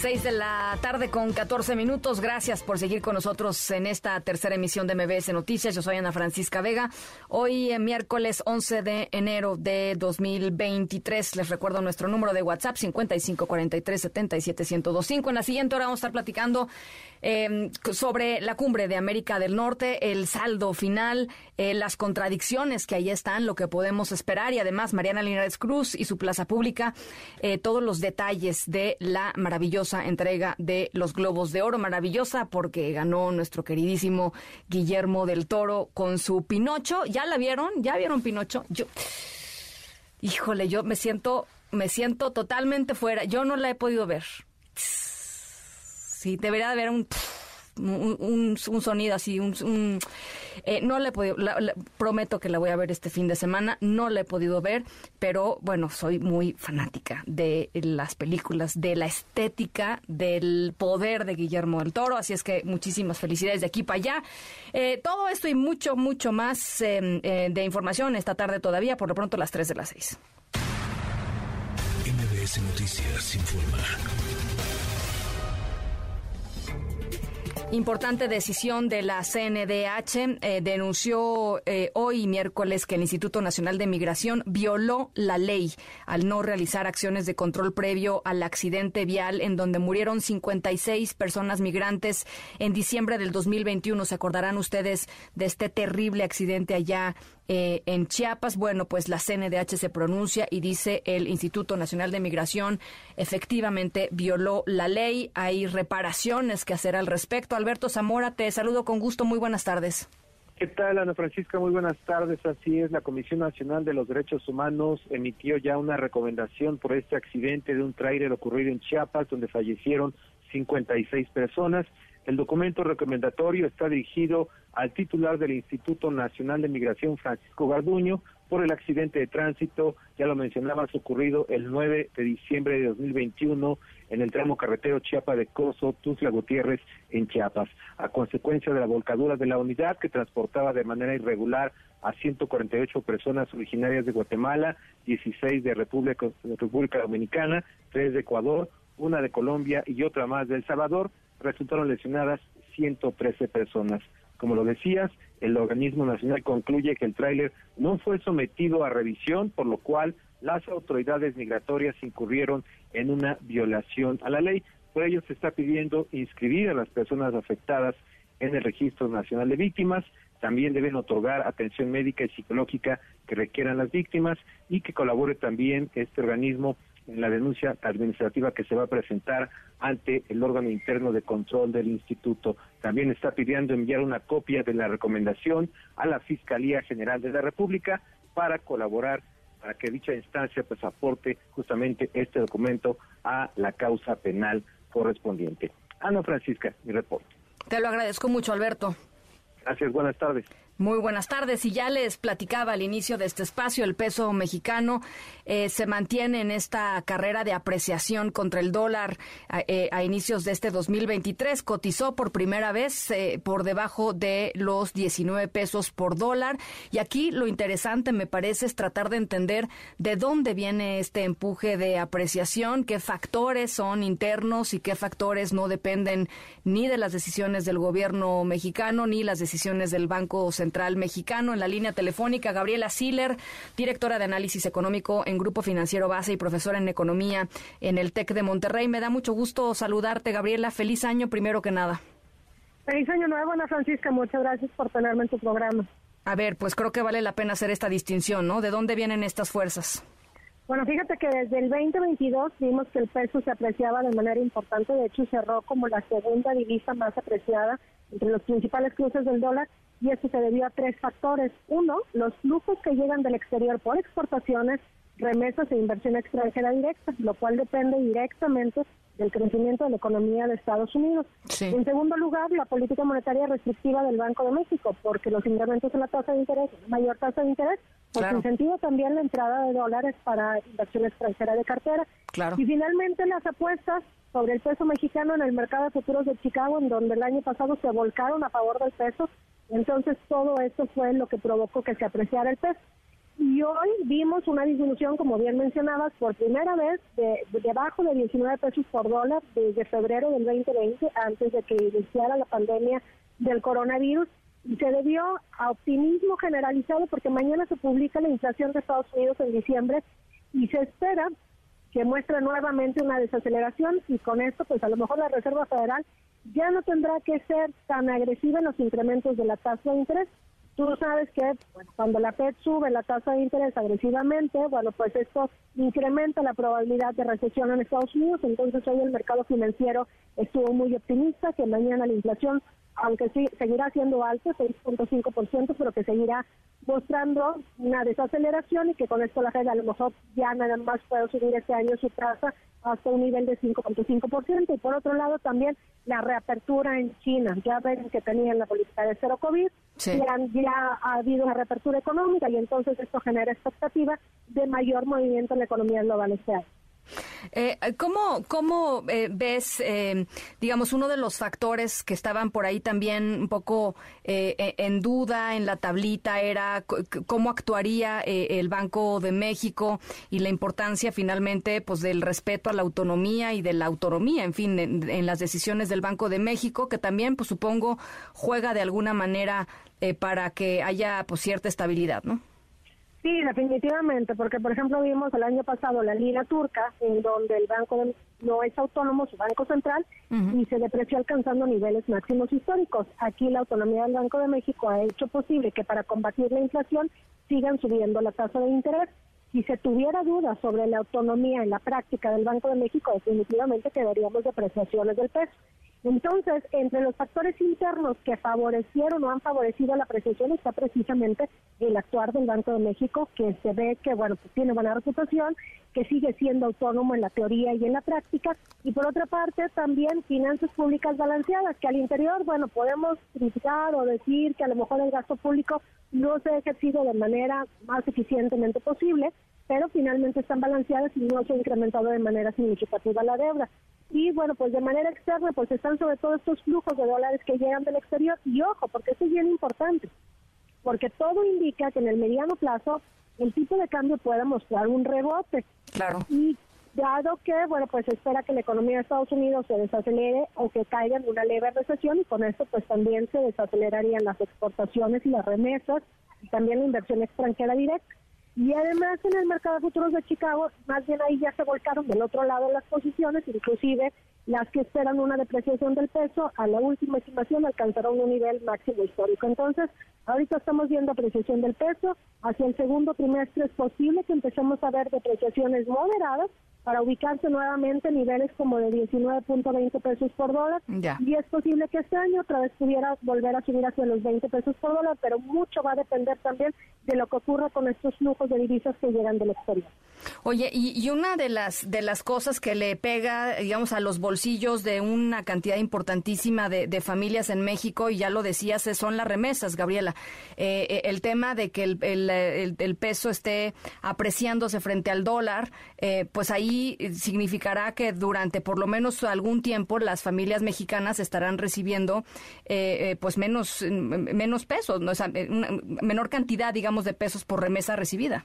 Seis de la tarde con 14 minutos. Gracias por seguir con nosotros en esta tercera emisión de MBS Noticias. Yo soy Ana Francisca Vega. Hoy, miércoles 11 de enero de 2023, les recuerdo nuestro número de WhatsApp 5543 77 En la siguiente hora vamos a estar platicando eh, sobre la cumbre de América del Norte, el saldo final, eh, las contradicciones que ahí están, lo que podemos esperar y además Mariana Linares Cruz y su plaza pública, eh, todos los detalles de la maravillosa entrega de los Globos de Oro. Maravillosa porque ganó nuestro queridísimo Guillermo del Toro con su Pinocho. ¿Ya la vieron? ¿Ya vieron Pinocho? Yo, híjole, yo me siento, me siento totalmente fuera. Yo no la he podido ver sí, debería haber un, un, sonido así, un, eh, no le he podido, prometo que la voy a ver este fin de semana, no la he podido ver, pero bueno, soy muy fanática de las películas, de la estética, del poder de Guillermo del Toro, así es que muchísimas felicidades de aquí para allá. Eh, todo esto y mucho, mucho más em, eh, de información esta tarde todavía, por lo pronto las 3 de las 6. MBS Noticias informa. Importante decisión de la CNDH. Eh, denunció eh, hoy miércoles que el Instituto Nacional de Migración violó la ley al no realizar acciones de control previo al accidente vial en donde murieron 56 personas migrantes en diciembre del 2021. Se acordarán ustedes de este terrible accidente allá eh, en Chiapas. Bueno, pues la CNDH se pronuncia y dice el Instituto Nacional de Migración efectivamente violó la ley. Hay reparaciones que hacer al respecto. Alberto Zamora, te saludo con gusto. Muy buenas tardes. ¿Qué tal, Ana Francisca? Muy buenas tardes. Así es, la Comisión Nacional de los Derechos Humanos emitió ya una recomendación por este accidente de un tráiler ocurrido en Chiapas, donde fallecieron 56 personas. El documento recomendatorio está dirigido al titular del Instituto Nacional de Migración, Francisco Garduño, por el accidente de tránsito, ya lo mencionabas, ocurrido el 9 de diciembre de 2021 en el tramo carretero Chiapa de Coso, Tuzla Gutiérrez, en Chiapas, a consecuencia de la volcadura de la unidad que transportaba de manera irregular a 148 personas originarias de Guatemala, 16 de República, República Dominicana, 3 de Ecuador, una de Colombia y otra más de El Salvador, resultaron lesionadas 113 personas. Como lo decías, el organismo nacional concluye que el tráiler no fue sometido a revisión, por lo cual las autoridades migratorias incurrieron en una violación a la ley. Por ello se está pidiendo inscribir a las personas afectadas en el Registro Nacional de Víctimas. También deben otorgar atención médica y psicológica que requieran las víctimas y que colabore también este organismo en la denuncia administrativa que se va a presentar ante el órgano interno de control del instituto. También está pidiendo enviar una copia de la recomendación a la Fiscalía General de la República para colaborar para que dicha instancia pues aporte justamente este documento a la causa penal correspondiente. Ana Francisca, mi reporte. Te lo agradezco mucho, Alberto. Gracias, buenas tardes. Muy buenas tardes. Y ya les platicaba al inicio de este espacio, el peso mexicano eh, se mantiene en esta carrera de apreciación contra el dólar eh, a, inicios de este 2023. Cotizó por primera vez eh, por debajo de los 19 pesos por dólar. Y aquí lo interesante me parece es tratar de entender de dónde viene este empuje de apreciación, qué factores son internos y qué factores no dependen ni de las decisiones del gobierno mexicano ni las decisiones del Banco Central Central Mexicano. En la línea telefónica, Gabriela Siller, directora de análisis económico en Grupo Financiero Base y profesora en economía en el TEC de Monterrey. Me da mucho gusto saludarte, Gabriela. Feliz año, primero que nada. Feliz año nuevo, Ana Francisca. Muchas gracias por tenerme en tu programa. A ver, pues creo que vale la pena hacer esta distinción, ¿no? ¿De dónde vienen estas fuerzas? Bueno, fíjate que desde el 2022 vimos que el peso se apreciaba de manera importante, de hecho cerró como la segunda divisa más apreciada entre los principales cruces del dólar y esto se debió a tres factores. Uno, los flujos que llegan del exterior por exportaciones, remesas e inversión extranjera directa, lo cual depende directamente del crecimiento de la economía de Estados Unidos. En segundo lugar, la política monetaria restrictiva del Banco de México, porque los incrementos en la tasa de interés, mayor tasa de interés, pues incentiva también la entrada de dólares para inversión extranjera de cartera. Y finalmente las apuestas sobre el peso mexicano en el mercado de futuros de Chicago, en donde el año pasado se volcaron a favor del peso, Entonces todo esto fue lo que provocó que se apreciara el peso. Y hoy vimos una disminución, como bien mencionabas, por primera vez de, debajo de 19 pesos por dólar desde febrero del 2020, antes de que iniciara la pandemia del coronavirus. Y se debió a optimismo generalizado porque mañana se publica la inflación de Estados Unidos en diciembre y se espera que muestre nuevamente una desaceleración y con esto pues a lo mejor la Reserva Federal ya no tendrá que ser tan agresiva en los incrementos de la tasa de interés Tú sabes que cuando la FED sube la tasa de interés agresivamente, bueno, pues esto incrementa la probabilidad de recesión en Estados Unidos. Entonces hoy el mercado financiero estuvo muy optimista que mañana la inflación, aunque sí seguirá siendo alta, 6.5%, pero que seguirá mostrando una desaceleración y que con esto la Fed a lo mejor ya nada más puede subir este año su tasa hasta un nivel de 5.5%. Y por otro lado también la reapertura en China. Ya ven que tenían la política de cero COVID, ya, ya ha habido una reapertura económica y entonces esto genera expectativa de mayor movimiento en la economía global este año. Eh, ¿Cómo, cómo eh, ves, eh, digamos, uno de los factores que estaban por ahí también un poco eh, e, en duda en la tablita era cómo actuaría el Banco de México y la importancia finalmente pues del respeto a la autonomía y de la autonomía, en fin, en, las decisiones del Banco de México, que también, pues supongo, juega de alguna manera para que haya pues cierta estabilidad, ¿no? Sí, definitivamente, porque por ejemplo vimos el año pasado la lira turca, en donde el banco no es autónomo, su banco central, y se depreció alcanzando niveles máximos históricos. Aquí la autonomía del Banco de México ha hecho posible que para combatir la inflación sigan subiendo la tasa de interés. Si se tuviera dudas sobre la autonomía en la práctica del Banco de México, definitivamente quedaríamos de apreciaciones del peso. Entonces, entre los factores internos que favorecieron o han favorecido la apreciación está precisamente el actuar del Banco de México, que se ve que, bueno, pues tiene buena reputación, que sigue siendo autónomo en la teoría y en la práctica, y por otra parte también finanzas públicas balanceadas, que al interior, bueno, podemos criticar o decir que a lo mejor el gasto público no se ha ejercido de manera más eficientemente posible, pero finalmente están balanceadas y no se ha incrementado de manera significativa la deuda. Y bueno, pues de manera externa, pues están sobre todo estos flujos de dólares que llegan del exterior. Y ojo, porque eso es bien importante, porque todo indica que en el mediano plazo el tipo de cambio pueda mostrar un rebote. Claro. Y dado que, bueno, pues espera que la economía de Estados Unidos se desacelere o que caiga en una leve recesión y con esto pues también se desacelerarían las exportaciones y las remesas y también la inversión extranjera directa. Y además en el mercado de futuros de Chicago, más bien ahí ya se volcaron del otro lado las posiciones, inclusive las que esperan una depreciación del peso, a la última estimación alcanzaron un nivel máximo histórico. Entonces, ahorita estamos viendo apreciación del peso, hacia el segundo trimestre es posible que empecemos a ver depreciaciones moderadas, para ubicarse nuevamente en niveles como de 19.20 pesos por dólar. Y es posible que este año otra vez pudiera volver a subir hacia los 20 pesos por dólar, pero mucho va a depender también de lo que ocurra con estos flujos de divisas que llegan del exterior. Oye, y, una de las de las cosas que le pega, digamos, a los bolsillos de una cantidad importantísima de, familias en México, y ya lo decías, son las remesas, Gabriela. Eh, eh, el tema de que el, el, peso esté apreciándose frente al dólar, eh, pues ahí significará que durante por lo menos algún tiempo las familias mexicanas estarán recibiendo eh, eh, pues menos, menos pesos, ¿no? una menor cantidad, digamos, de pesos por remesa recibida.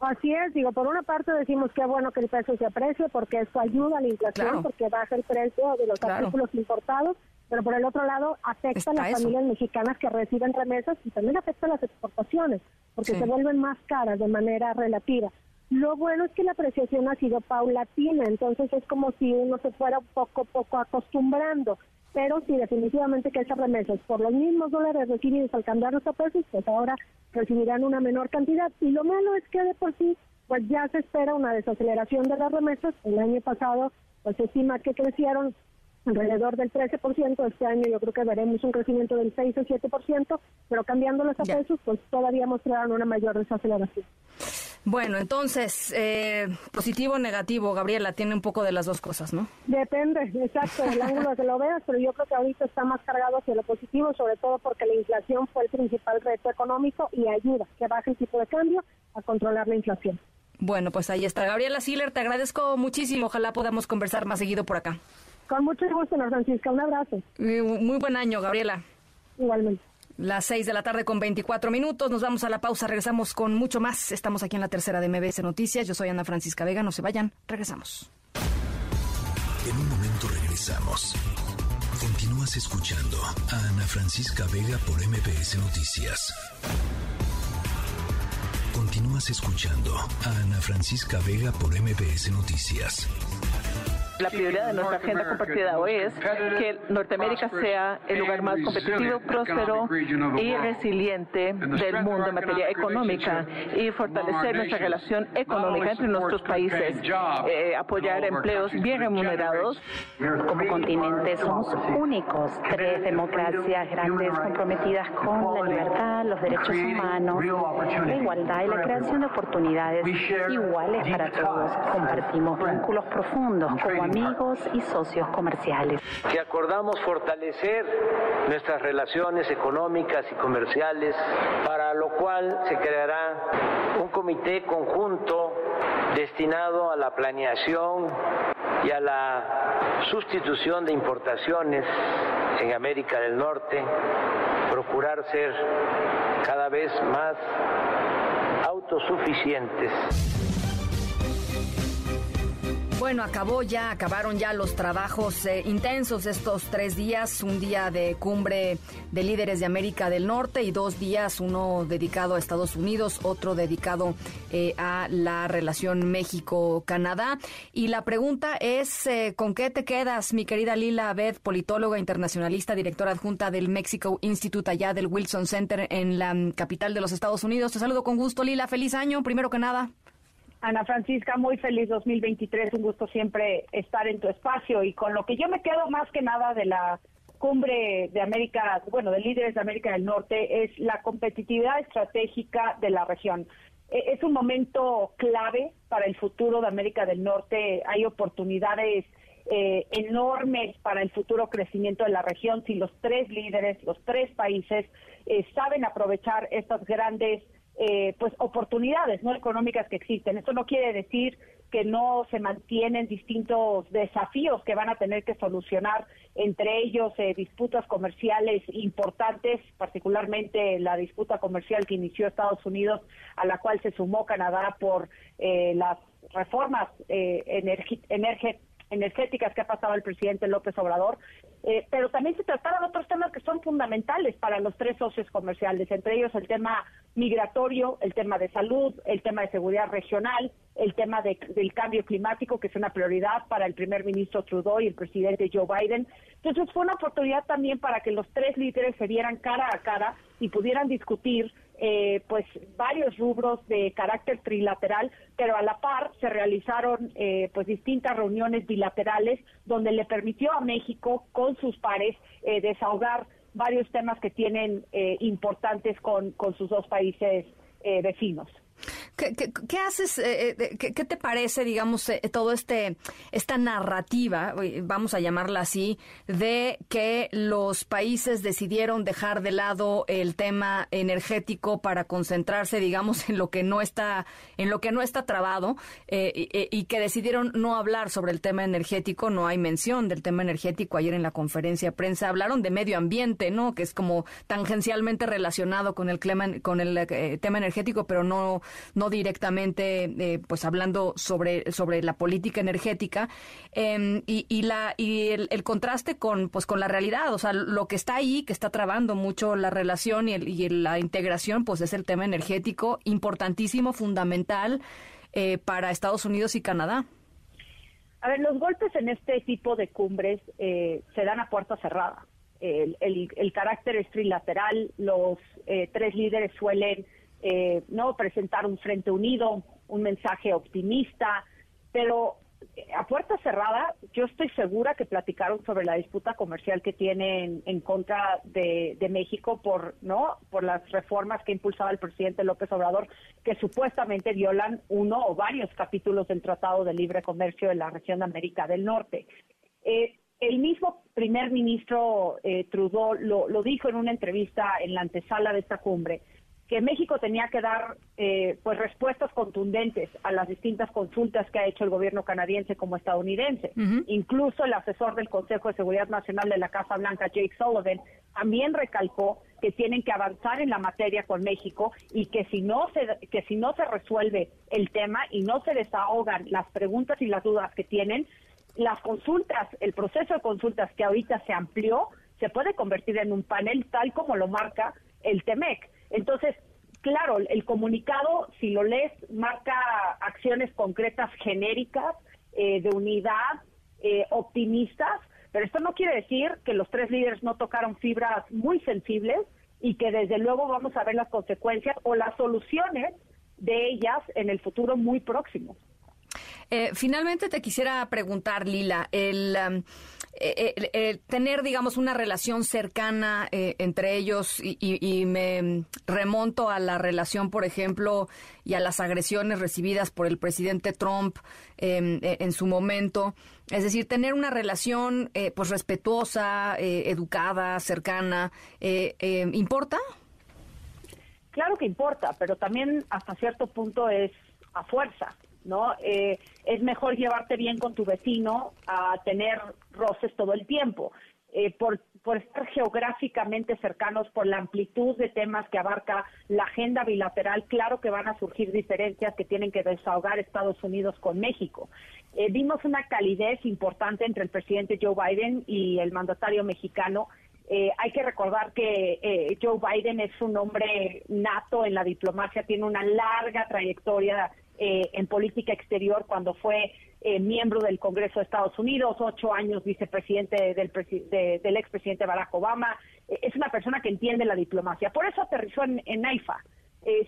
Así es, digo, por una parte decimos que bueno que el peso se aprecie porque eso ayuda a la inflación, porque baja el precio de los artículos importados, pero por el otro lado afecta a las familias mexicanas que reciben remesas y también afecta a las exportaciones, porque se vuelven más caras de manera relativa. Lo bueno es que la apreciación ha sido paulatina, entonces es como si uno se fuera poco a poco acostumbrando. Pero sí, definitivamente que esas remesas, por los mismos dólares recibidos al cambiar los pesos, pues ahora recibirán una menor cantidad. Y lo malo es que de por sí, pues ya se espera una desaceleración de las remesas. El año pasado, pues se estima que crecieron alrededor del 13%. Este año yo creo que veremos un crecimiento del 6 o 7%, pero cambiándolos a pesos, pues todavía mostrarán una mayor desaceleración. Bueno, entonces, eh, positivo o negativo, Gabriela, tiene un poco de las dos cosas, ¿no? Depende, exacto, del ángulo que lo veas, pero yo creo que ahorita está más cargado hacia lo positivo, sobre todo porque la inflación fue el principal reto económico y ayuda que baje el tipo de cambio a controlar la inflación. Bueno, pues ahí está. Gabriela Siller, te agradezco muchísimo. Ojalá podamos conversar más seguido por acá. Con mucho gusto, Ana Francisca. Un abrazo. Muy buen año, Gabriela. Igualmente. Las 6 de la tarde con 24 minutos. Nos vamos a la pausa. Regresamos con mucho más. Estamos aquí en la tercera de MBS Noticias. Yo soy Ana Francisca Vega. No se vayan. Regresamos. En un momento regresamos. Continúas escuchando a Ana Francisca Vega por MBS Noticias. Continúas escuchando a Ana Francisca Vega por MBS Noticias. La prioridad de nuestra agenda compartida hoy es que Norteamérica sea el lugar más competitivo, próspero y resiliente del mundo en materia económica y fortalecer nuestra relación económica entre nuestros países, eh, apoyar empleos bien remunerados. Como continente somos únicos, tres democracias grandes comprometidas con la libertad, los derechos humanos, la igualdad y la creación de oportunidades iguales para todos. Compartimos vínculos profundos como amigos y socios comerciales. Que acordamos fortalecer nuestras relaciones económicas y comerciales, para lo cual se creará un comité conjunto destinado a la planeación y a la sustitución de importaciones en América del Norte, procurar ser cada vez más autosuficientes. Bueno, acabó ya, acabaron ya los trabajos eh, intensos estos tres días, un día de cumbre de líderes de América del Norte y dos días, uno dedicado a Estados Unidos, otro dedicado eh, a la relación México-Canadá. Y la pregunta es, eh, ¿con qué te quedas, mi querida Lila Abed, politóloga internacionalista, directora adjunta del Mexico Institute allá del Wilson Center en la capital de los Estados Unidos? Te saludo con gusto, Lila. Feliz año, primero que nada. Ana Francisca, muy feliz 2023, un gusto siempre estar en tu espacio. Y con lo que yo me quedo más que nada de la cumbre de América, bueno, de líderes de América del Norte, es la competitividad estratégica de la región. E, es un momento clave para el futuro de América del Norte, hay oportunidades eh, enormes para el futuro crecimiento de la región. Si los tres líderes, los tres países eh, saben aprovechar estas grandes eh, pues oportunidades no económicas que existen. Esto no quiere decir que no se mantienen distintos desafíos que van a tener que solucionar, entre ellos eh, disputas comerciales importantes, particularmente la disputa comercial que inició Estados Unidos, a la cual se sumó Canadá por eh, las reformas eh, energéticas que ha pasado el presidente López Obrador, eh, pero también se trataron otros temas que son fundamentales para los tres socios comerciales, entre ellos el tema migratorio, el tema de salud, el tema de seguridad regional, el tema del cambio climático, que es una prioridad para el primer ministro Trudeau y el presidente Joe Biden. Entonces fue una oportunidad también para que los tres líderes se vieran cara a cara y pudieran discutir eh, pues varios rubros de carácter trilateral, pero a la par se realizaron eh, pues distintas reuniones bilaterales donde le permitió a México con sus pares eh, desahogar varios temas que tienen importantes con, con sus dos países vecinos. ¿Qué, haces? Eh, eh, qué, te parece, digamos, eh, todo este esta narrativa, vamos a llamarla así, de que los países decidieron dejar de lado el tema energético para concentrarse, digamos, en lo que no está en lo que no está trabado y, que decidieron no hablar sobre el tema energético? No hay mención del tema energético ayer en la conferencia de prensa. Hablaron de medio ambiente, ¿no? Que es como tangencialmente relacionado con el con el tema energético, pero no no directamente eh, pues hablando sobre, sobre la política energética em, y, la, y el, contraste con, pues, con la realidad, o sea, lo que está ahí, que está trabando mucho la relación y, y la integración, pues es el tema energético, importantísimo, fundamental eh, para Estados Unidos y Canadá. A ver, los golpes en este tipo de cumbres eh, se dan a puerta cerrada. El, el, carácter es trilateral, los tres líderes suelen eh, no presentar un frente unido, un mensaje optimista, pero eh, a puerta cerrada, yo estoy segura que platicaron sobre la disputa comercial que tienen en contra de, México por no por las reformas que impulsaba el presidente López Obrador, que supuestamente violan uno o varios capítulos del Tratado de Libre Comercio de la región de América del Norte. Eh, el mismo primer ministro Trudeau lo, lo dijo en una entrevista en la antesala de esta cumbre que México tenía que dar eh, pues respuestas contundentes a las distintas consultas que ha hecho el gobierno canadiense como estadounidense. Incluso el asesor del Consejo de Seguridad Nacional de la Casa Blanca, Jake Sullivan, también recalcó que tienen que avanzar en la materia con México y que si no se que si no se resuelve el tema y no se desahogan las preguntas y las dudas que tienen, las consultas, el proceso de consultas que ahorita se amplió, se puede convertir en un panel tal como lo marca el TEMEC. Entonces, claro, el comunicado, si lo lees, marca acciones concretas genéricas eh, de unidad, eh, optimistas, pero esto no quiere decir que los tres líderes no tocaron fibras muy sensibles y que desde luego vamos a ver las consecuencias o las soluciones de ellas en el futuro muy próximo. Eh, finalmente te quisiera preguntar, Lila, el, um, eh, tener, digamos, una relación cercana eh, entre ellos y, me remonto a la relación, por ejemplo, y a las agresiones recibidas por el presidente Trump em, en su momento. Es decir, tener una relación pues respetuosa, educada, cercana, ¿importa? Claro que importa, pero también hasta cierto punto es a fuerza. ¿No? Eh, es mejor llevarte bien con tu vecino a tener roces todo el tiempo. Eh, por, por estar geográficamente cercanos, por la amplitud de temas que abarca la agenda bilateral, claro que van a surgir diferencias que tienen que desahogar Estados Unidos con México. Eh, vimos una calidez importante entre el presidente Joe Biden y el mandatario mexicano. hay que recordar que Joe Biden es un hombre nato en la diplomacia, tiene una larga trayectoria eh, en política exterior cuando fue eh, miembro del Congreso de Estados Unidos, ocho años vicepresidente del, del expresidente Barack Obama. Eh, es una persona que entiende la diplomacia. Por eso aterrizó en, en AIFA.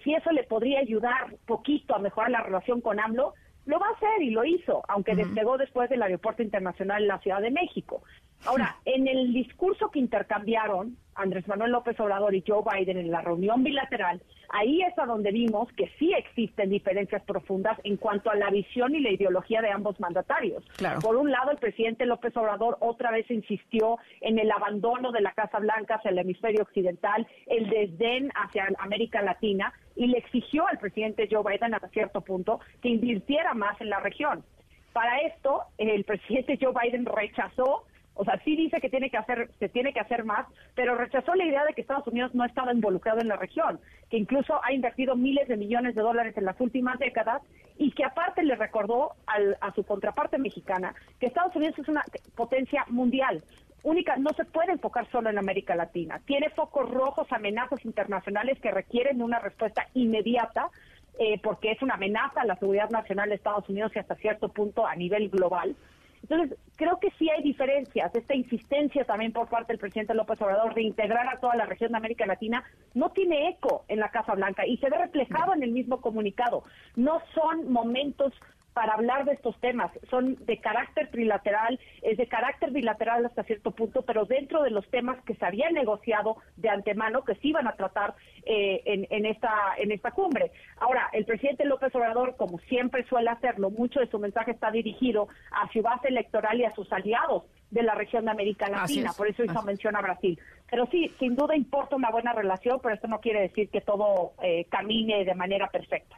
si eso le podría ayudar poquito a mejorar la relación con AMLO, lo va a hacer y lo hizo, aunque despegó después del aeropuerto internacional en la Ciudad de México. Ahora, en el discurso que intercambiaron Andrés Manuel López Obrador y Joe Biden en la reunión bilateral, ahí es a donde vimos que sí existen diferencias profundas en cuanto a la visión y la ideología de ambos mandatarios. Por un lado, el presidente López Obrador otra vez insistió en el abandono de la Casa Blanca hacia el hemisferio occidental, el desdén hacia América Latina, y le exigió al presidente Joe Biden hasta cierto punto que invirtiera más en la región. Para esto, el presidente Joe Biden rechazó o sea, sí dice que tiene que hacer, se tiene que hacer más, pero rechazó la idea de que Estados Unidos no estaba involucrado en la región, que incluso ha invertido miles de millones de dólares en las últimas décadas y que aparte le recordó a su contraparte mexicana que Estados Unidos es una potencia mundial. Única, no se puede enfocar solo en América Latina. Tiene focos rojos, amenazas internacionales que requieren una respuesta inmediata eh, porque es una amenaza a la seguridad nacional de Estados Unidos y hasta cierto punto a nivel global. Entonces, creo que sí hay diferencias. Esta insistencia también por parte del presidente López Obrador de integrar a toda la región de América Latina no tiene eco en la Casa Blanca y se ve reflejado en el mismo comunicado. No son momentos para hablar de estos temas. Son de carácter trilateral, es de carácter bilateral hasta cierto punto, pero dentro de los temas que se habían negociado de antemano que se iban a tratar eh, en, esta, en esta cumbre. Ahora, el presidente López Obrador, como siempre suele hacerlo, mucho de su mensaje está dirigido a su base electoral y a sus aliados de la región de América Latina, por eso hizo mención a Brasil. Pero sí, sin duda importa una buena relación, pero esto no quiere decir que todo eh, camine de manera perfecta.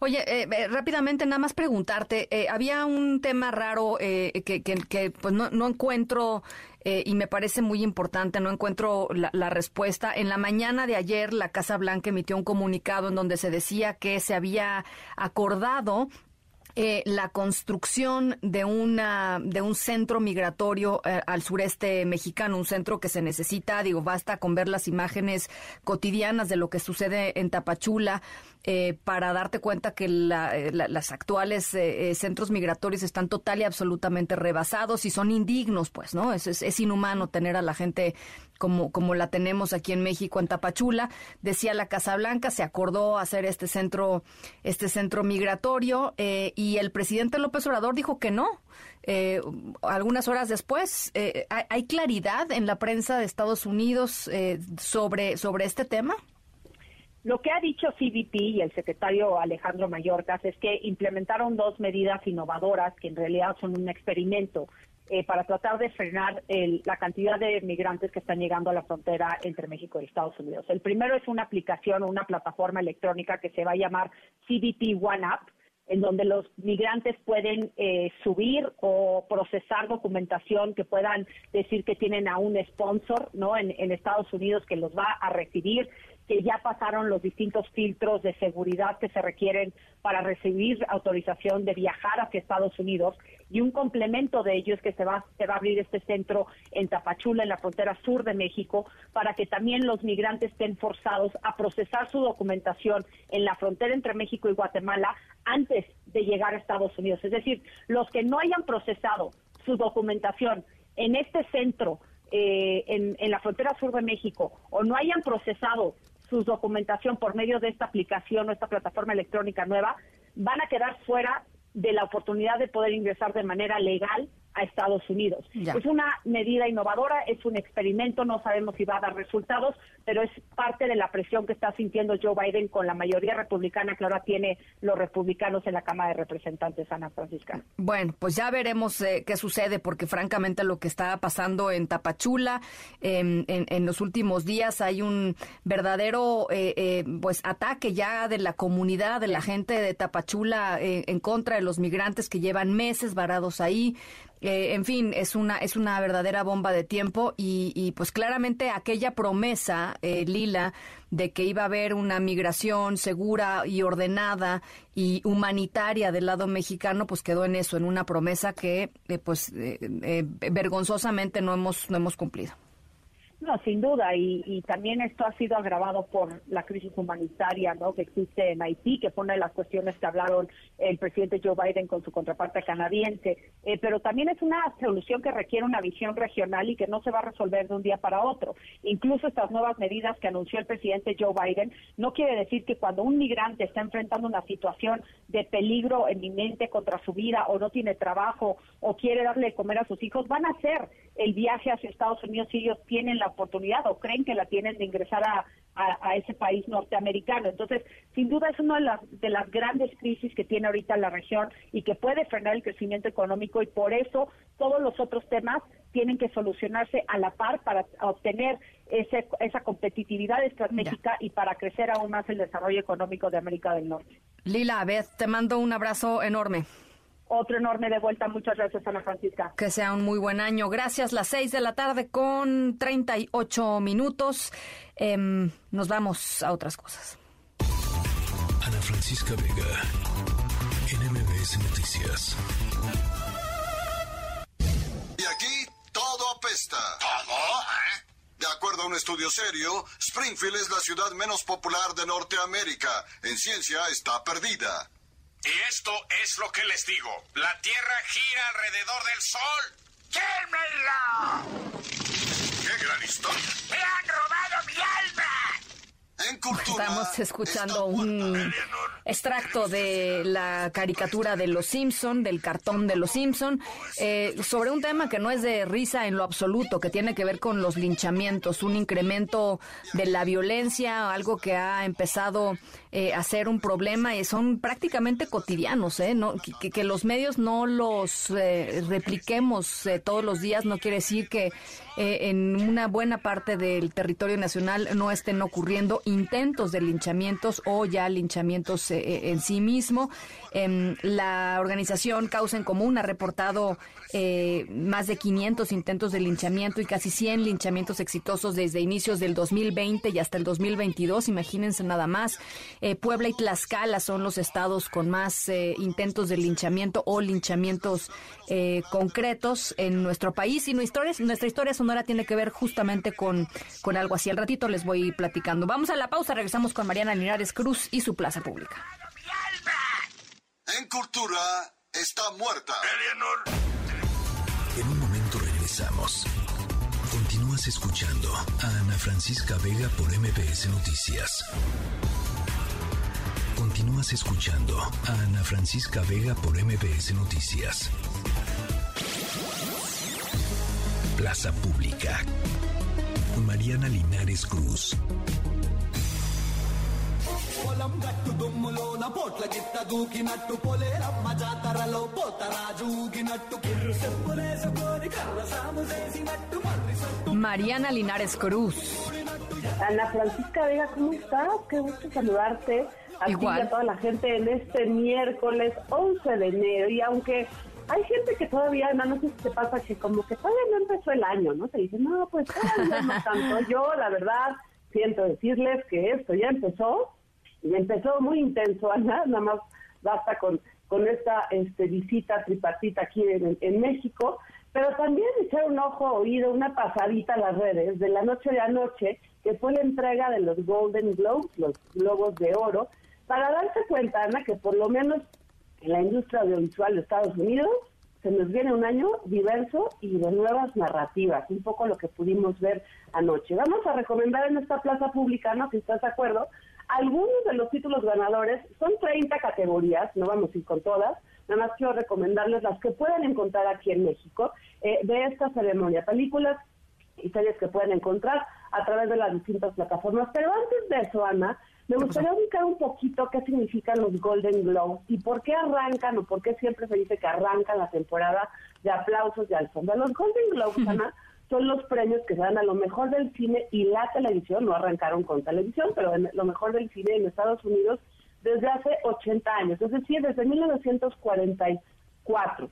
Oye, eh, eh, rápidamente nada más preguntarte, eh, había un tema raro que, que, pues no, no encuentro y me parece muy importante, no encuentro la, respuesta. En la mañana de ayer la Casa Blanca emitió un comunicado en donde se decía que se había acordado eh, la construcción de una de un centro migratorio eh, al sureste mexicano, un centro que se necesita, digo, basta con ver las imágenes cotidianas de lo que sucede en Tapachula eh, para darte cuenta que las actuales centros migratorios están total y absolutamente rebasados y son indignos, pues, ¿no? Es, es inhumano tener a la gente como, como la tenemos aquí en México, en Tapachula. Decía la Casa Blanca, se acordó hacer este centro, este centro migratorio eh, y el presidente López Obrador dijo que no. Eh, algunas horas después, eh, ¿hay claridad en la prensa de Estados Unidos sobre, sobre este tema? Lo que ha dicho CBP y el secretario Alejandro Mayorkas es que implementaron dos medidas innovadoras que en realidad son un experimento eh, para tratar de frenar la cantidad de migrantes que están llegando a la frontera entre México y Estados Unidos. El primero es una aplicación o una plataforma electrónica que se va a llamar CBP One App. en donde los migrantes pueden eh, subir o procesar documentación que puedan decir que tienen a un sponsor, ¿no? En Estados Unidos que los va a recibir que ya pasaron los distintos filtros de seguridad que se requieren para recibir autorización de viajar hacia Estados Unidos y un complemento de ello es que se va, se va a abrir este centro en Tapachula, en la frontera sur de México, para que también los migrantes estén forzados a procesar su documentación en la frontera entre México y Guatemala antes de llegar a Estados Unidos. Es decir, los que no hayan procesado su documentación en este centro eh, en, en, la frontera sur de México o no hayan procesado su documentación por medio de esta aplicación o esta plataforma electrónica nueva, van a quedar fuera de la oportunidad de poder ingresar de manera legal a Estados Unidos. Es una medida innovadora, es un experimento, no sabemos si va a dar resultados, pero es parte de la presión que está sintiendo Joe Biden con la mayoría republicana que ahora tiene los republicanos en la Cámara de Representantes, Ana Francisca. Bueno, pues ya veremos eh, qué sucede, porque francamente lo que está pasando en Tapachula en, los últimos días hay un verdadero eh, eh, pues ataque ya de la comunidad, de la gente de Tapachula en contra de los migrantes que llevan meses varados ahí. Eh, en fin, es una, es una verdadera bomba de tiempo y, pues claramente aquella promesa, eh, Lila, de que iba a haber una migración segura y ordenada y humanitaria del lado mexicano, pues quedó en eso, en una promesa que eh, pues vergonzosamente no hemos, no hemos cumplido. No, sin duda, y, también esto ha sido agravado por la crisis humanitaria ¿no? que existe en Haití, que pone las cuestiones que hablaron el presidente Joe Biden con su contraparte canadiense, eh, pero también es una solución que requiere una visión regional y que no se va a resolver de un día para otro. Incluso estas nuevas medidas que anunció el presidente Joe Biden no quiere decir que cuando un migrante está enfrentando una situación de peligro eminente contra su vida o no tiene trabajo o quiere darle de comer a sus hijos, van a hacer el viaje hacia Estados Unidos si ellos tienen la oportunidad o creen que la tienen de ingresar a, a, ese país norteamericano. Entonces, sin duda es una de las, de las grandes crisis que tiene ahorita la región y que puede frenar el crecimiento económico y por eso todos los otros temas tienen que solucionarse a la par para obtener ese, esa competitividad estratégica y para crecer aún más el desarrollo económico de América del Norte. Lila, Beth, te mando un abrazo enorme. Otro enorme de vuelta. Muchas gracias, Ana Francisca. Que sea un muy buen año. Gracias. Las seis de la tarde con 38 minutos. Em, nos vamos a otras cosas. Ana Francisca Vega, NMBS Noticias. Y aquí todo apesta. ¿Todo? ¿Eh? De acuerdo a un estudio serio, Springfield es la ciudad menos popular de Norteamérica. En ciencia está perdida. Y esto es lo que les digo. La Tierra gira alrededor del Sol. ¡Quémela! ¡Qué gran historia! ¡Me han robado mi alma! Estamos escuchando un extracto de la caricatura de Los Simpson, del cartón de Los Simpson, eh, sobre un tema que no es de risa en lo absoluto, que tiene que ver con los linchamientos, un incremento de la violencia, algo que ha empezado eh, a ser un problema y son prácticamente cotidianos, ¿eh? No, que, los medios no los eh, repliquemos todos los días no quiere decir que en una buena parte del territorio nacional no estén ocurriendo intentos de linchamientos o ya linchamientos eh, eh, en sí mismo. Em, la organización Causa en Común ha reportado eh, más de 500 intentos de linchamiento y casi 100 linchamientos exitosos desde inicios del 2020 y hasta el 2022. Imagínense nada más. Puebla y Tlaxcala son los estados con más intentos de linchamiento o linchamientos concretos en nuestro país. Y nuestra historia, nuestra historia sonora tiene que ver justamente con, con algo así. Al ratito les voy platicando. Vamos a la pausa, regresamos con Mariana Linares Cruz y su plaza pública. En cultura está muerta. En un momento regresamos. Continúas escuchando a Ana Francisca Vega por MPS Noticias. Continúas escuchando a Ana Francisca Vega por MPS Noticias. Plaza Pública. Mariana Linares Cruz. పొలం గట్టు దుమ్ములోన పోట్ల గిట్ట దూకినట్టు పొలేరమ్మ జాతరలో పోతరాజూగినట్టు కిర్రు చెప్పులేసుకొని కర్ర సాము చేసినట్టు Mariana Linares Cruz. Ana Francisca Vega, ¿cómo estás? Qué gusto saludarte. a ti y a toda la gente en este miércoles 11 de enero. Y aunque hay gente que todavía, no, no sé si te pasa que como que todavía no empezó el año, ¿no? Se dice, no, pues todavía no tanto. Yo, la verdad, siento decirles que esto ya empezó y empezó muy intenso, Ana, nada más basta con, con esta este, visita tripartita aquí en, México, pero también echar un ojo oído, una pasadita a las redes de la noche de anoche, que fue la entrega de los Golden Globes, los Globos de Oro, para darse cuenta, Ana, que por lo menos en la industria audiovisual de Estados Unidos se nos viene un año diverso y de nuevas narrativas, un poco lo que pudimos ver anoche. Vamos a recomendar en esta plaza pública, ¿no? Si estás de acuerdo, algunos de los títulos ganadores, son 30 categorías, no vamos a ir con todas, nada más quiero recomendarles las que pueden encontrar aquí en México eh, de esta ceremonia, películas y series que pueden encontrar a través de las distintas plataformas. Pero antes de eso, Ana, me gustaría ubicar un poquito qué significan los Golden Globes y por qué arrancan o por qué siempre se dice que arrancan la temporada de aplausos de alfombra. Los Golden Globes, Ana, son los premios que se dan a lo mejor del cine y la televisión, no arrancaron con televisión, pero en lo mejor del cine en Estados Unidos desde hace 80 años, es decir, desde 1944.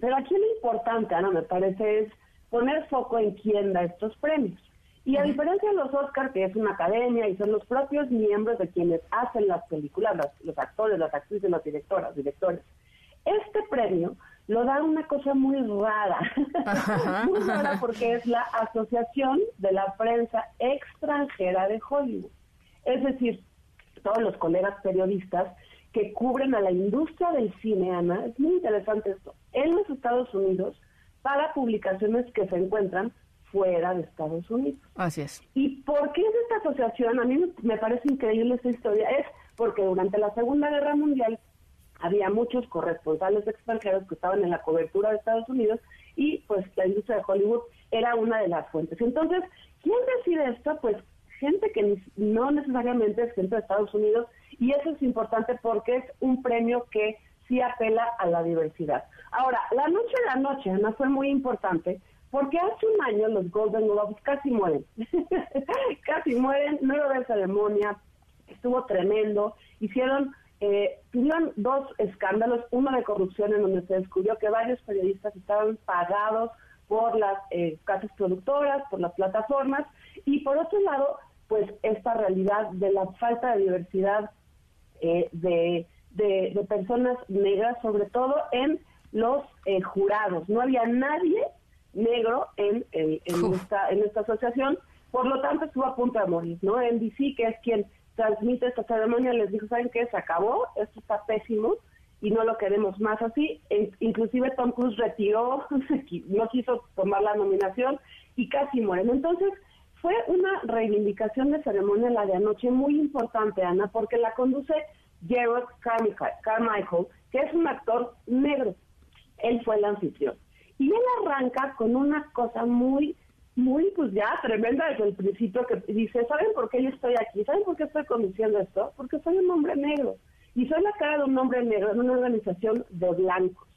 Pero aquí lo importante, Ana, me parece, es poner foco en quién da estos premios. Y a diferencia de los Oscars, que es una academia y son los propios miembros de quienes hacen las películas, los, actores, las actrices, las directoras, directores, este premio lo da una cosa muy rara, muy rara porque es la Asociación de la Prensa Extranjera de Hollywood. Es decir, todos los colegas periodistas que cubren a la industria del cine, Ana, es muy interesante esto, en los Estados Unidos para publicaciones que se encuentran fuera de Estados Unidos. Así es. ¿Y por qué es esta asociación? A mí me parece increíble esta historia. Es porque durante la Segunda Guerra Mundial había muchos corresponsales extranjeros que estaban en la cobertura de Estados Unidos y pues la industria de Hollywood era una de las fuentes. Entonces, ¿quién decide esto? Pues gente que no necesariamente es gente de Estados Unidos y eso es importante porque es un premio que sí apela a la diversidad. Ahora, la noche de la noche, Ana, fue muy importante porque hace un año los Golden Globes casi mueren. casi mueren, no era de ceremonia, estuvo tremendo. Hicieron, eh, tuvieron dos escándalos, uno de corrupción en donde se descubrió que varios periodistas estaban pagados por las eh, casas productoras, por las plataformas, y por otro lado, pues esta realidad de la falta de diversidad eh, de, de, personas negras, sobre todo en los eh, jurados. No había nadie negro en, en, esta, en esta asociación, por lo tanto estuvo a punto de morir, ¿no? NBC, que es quien transmite esta ceremonia, les dijo, ¿saben qué? Se acabó, esto está pésimo y no lo queremos más así. E, inclusive Tom Cruise retiró, no quiso tomar la nominación y casi mueren. Entonces, fue una reivindicación de ceremonia la de anoche muy importante, Ana, porque la conduce Gerald Carmichael, que es un actor negro. Él fue el anfitrión. Y él arranca con una cosa muy, muy, pues ya tremenda desde el principio, que dice, ¿saben por qué yo estoy aquí? ¿Saben por qué estoy conduciendo esto? Porque soy un hombre negro. Y soy la cara de un hombre negro en una organización de blancos.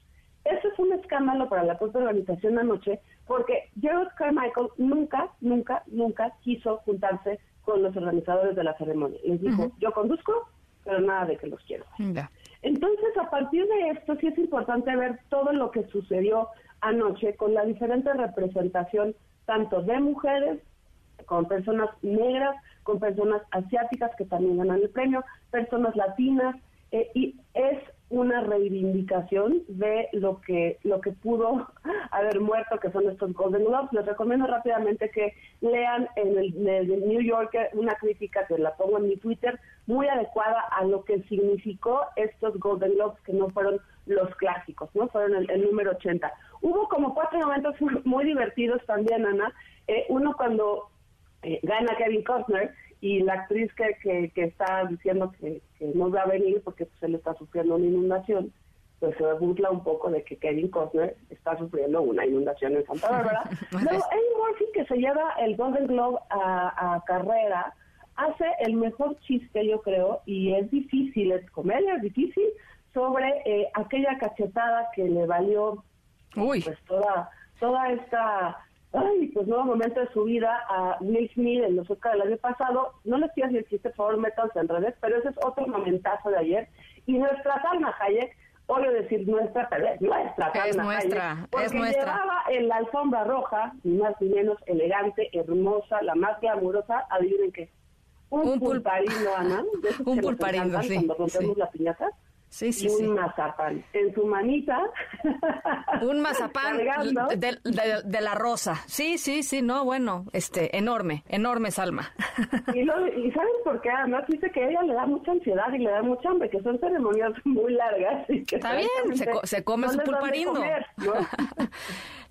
Eso es un escándalo para la propia organización anoche, porque Gerald Carmichael nunca, nunca, nunca quiso juntarse con los organizadores de la ceremonia. Les dijo, yo conduzco, pero nada de que los quiero. Entonces, a partir de esto, sí es importante ver todo lo que sucedió anoche con la diferente representación tanto de mujeres, con personas negras, con personas asiáticas que también ganan el premio, personas latinas, eh, y es una reivindicación de lo que lo que pudo haber muerto, que son estos Golden Globes. Les recomiendo rápidamente que lean en el, New Yorker una crítica que la pongo en mi Twitter, muy adecuada a lo que significó estos Golden Globes, que no fueron los clásicos, no fueron el, número 80. Hubo como cuatro momentos muy divertidos también, Ana. Eh, uno cuando eh, gana Kevin Costner, y la actriz que, que, está diciendo que, no va a venir porque pues, él está sufriendo una inundación, pues se burla un poco de que Kevin Costner está sufriendo una inundación en Santa Bárbara. Luego, Eddie Murphy, que se lleva el Golden Globe a, carrera, hace el mejor chiste, yo creo, y es difícil, es comedia, es difícil, sobre eh, aquella cachetada que le valió pues toda, toda esta ay, pues nuevo momento de su vida a Will Smith en los Oscar del año pasado. No les quiero decir chiste, por favor, métanse en redes, pero ese es otro momentazo de ayer. Y nuestra Salma Hayek, odio decir nuestra, pero es nuestra Es nuestra, es nuestra. llevaba en la alfombra roja, más ni menos elegante, hermosa, la más glamurosa, adivinen qué. Un, Un pul- pulparino, Ana. de esos Un que nos sí, Cuando rompemos sí. la piñata. Sí, sí, y un sí. mazapán. En su manita. Un mazapán de, de- de la rosa. Sí, sí, sí, no, bueno, este, enorme, enorme Salma. Y, lo- y ¿saben por qué? Además dice que a ella le da mucha ansiedad y le da mucha hambre, que son ceremonias muy largas. Y que Está bien, se, co- se come no su pulparindo. comer, ¿no?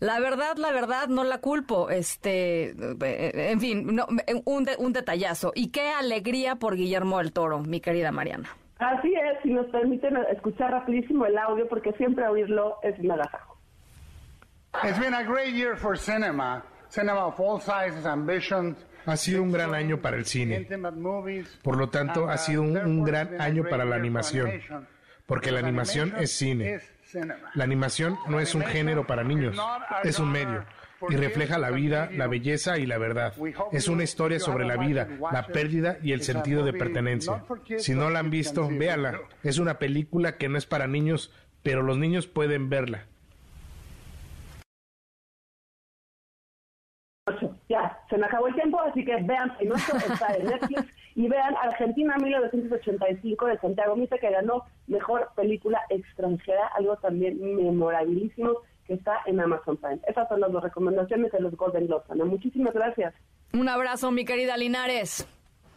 La verdad, la verdad, no la culpo. Este, eh, en fin, no, un, de- un detallazo. Y qué alegría por Guillermo del Toro, mi querida Mariana. Así es, si nos permiten escuchar rapidísimo el audio, porque siempre oírlo es un agasajo. It's been a great year for cinema. Cinema of all sizes, ambitions. Ha sido un gran año para el cine. Por lo tanto, ha sido un, gran been a año great para la year for animación. animation. Porque la Because animación animation es cine. is cinema. La animación no es un género para niños, es un medio y refleja la vida, la belleza y la verdad. Es una historia sobre la vida, la pérdida y el sentido de pertenencia. Si no la han visto, véala. Es una película que no es para niños, pero los niños pueden verla. Ya, se me acabó el tiempo, así que vean Pinocho, está en Netflix, y vean Argentina 1985 de Santiago Mita, que ganó Mejor Película Extranjera, algo también memorabilísimo, que está en Amazon Prime. Esas son las dos recomendaciones de los Golden Globes, Ana. Muchísimas gracias. Un abrazo, mi querida Linares.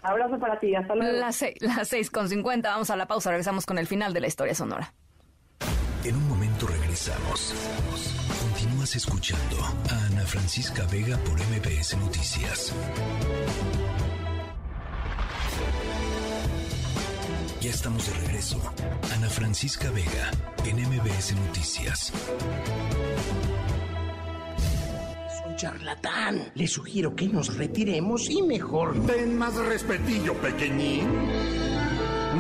Abrazo para ti, hasta luego. Las, seis- las seis con cincuenta, vamos a la pausa, regresamos con el final de la historia sonora. En un momento regresamos. Continúas escuchando a Ana Francisca Vega por MBS Noticias. Ya estamos de regreso. Ana Francisca Vega en MBS Noticias. Es un charlatán. Le sugiero que nos retiremos y mejor. Ten más respetillo, pequeñín.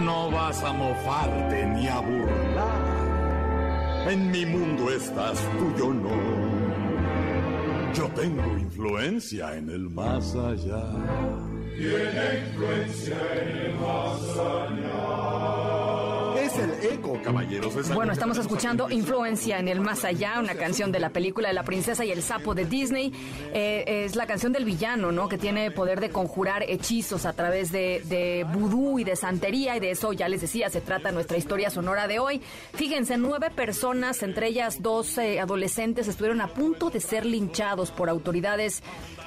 No vas a mofarte ni a burlar. En mi mundo estás tú, yo no. Yo tengo influencia en el más allá. Tiene influencia en el más allá. Eco, caballeros. Esa Bueno, cosa estamos escuchando. Influencia en el Más Allá, una canción de la película de la princesa y el sapo de Disney. Eh, es la canción del villano, ¿no? Que tiene poder de conjurar hechizos a través de, de vudú y de santería, y de eso ya les decía, se trata nuestra historia sonora de hoy. Fíjense, nueve personas, entre ellas dos eh, adolescentes, estuvieron a punto de ser linchados por autoridades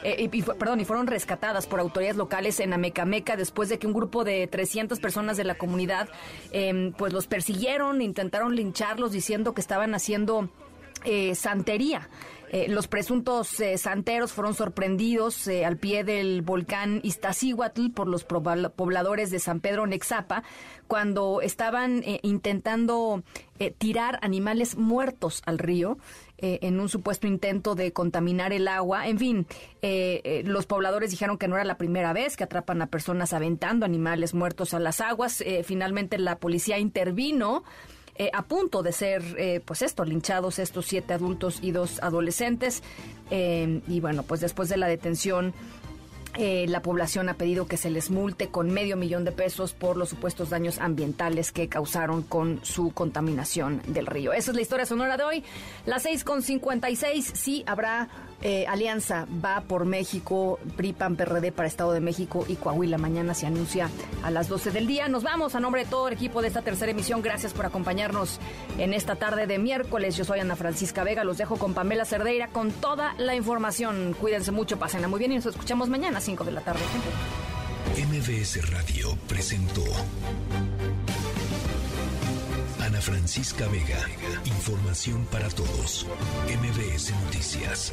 eh, y, perdón, y fueron rescatadas por autoridades locales en Amecameca después de que un grupo de 300 personas de la comunidad eh, pues los persiguieron, intentaron lincharlos diciendo que estaban haciendo eh, santería. Eh, los presuntos eh, santeros fueron sorprendidos eh, al pie del volcán Iztaccíhuatl por los pobladores de San Pedro Nexapa cuando estaban intentando tirar animales muertos al río eh, en un supuesto intento de contaminar el agua. En fin, eh, eh, los pobladores dijeron que no era la primera vez que atrapan a personas aventando animales muertos a las aguas. Eh, finalmente la policía intervino. a punto de ser, pues esto, linchados estos siete adultos y dos adolescentes. Y bueno, pues después de la detención, eh, la población ha pedido que se les multe con medio millón de pesos por los supuestos daños ambientales que causaron con su contaminación del río. Esa es la historia sonora de hoy. Las 6 con 56, sí habrá eh, alianza, va por México, PRI, PAN, PRD para Estado de México y Coahuila. Mañana se anuncia a las 12 del día. Nos vamos a nombre de todo el equipo de esta tercera emisión. Gracias por acompañarnos en esta tarde de miércoles. Yo soy Ana Francisca Vega. Los dejo con Pamela Cerdeira con toda la información. Cuídense mucho, pásenla muy bien y nos escuchamos mañana a 5 de la tarde. MBS Radio presentó Ana Francisca Vega. Información para todos. MBS Noticias.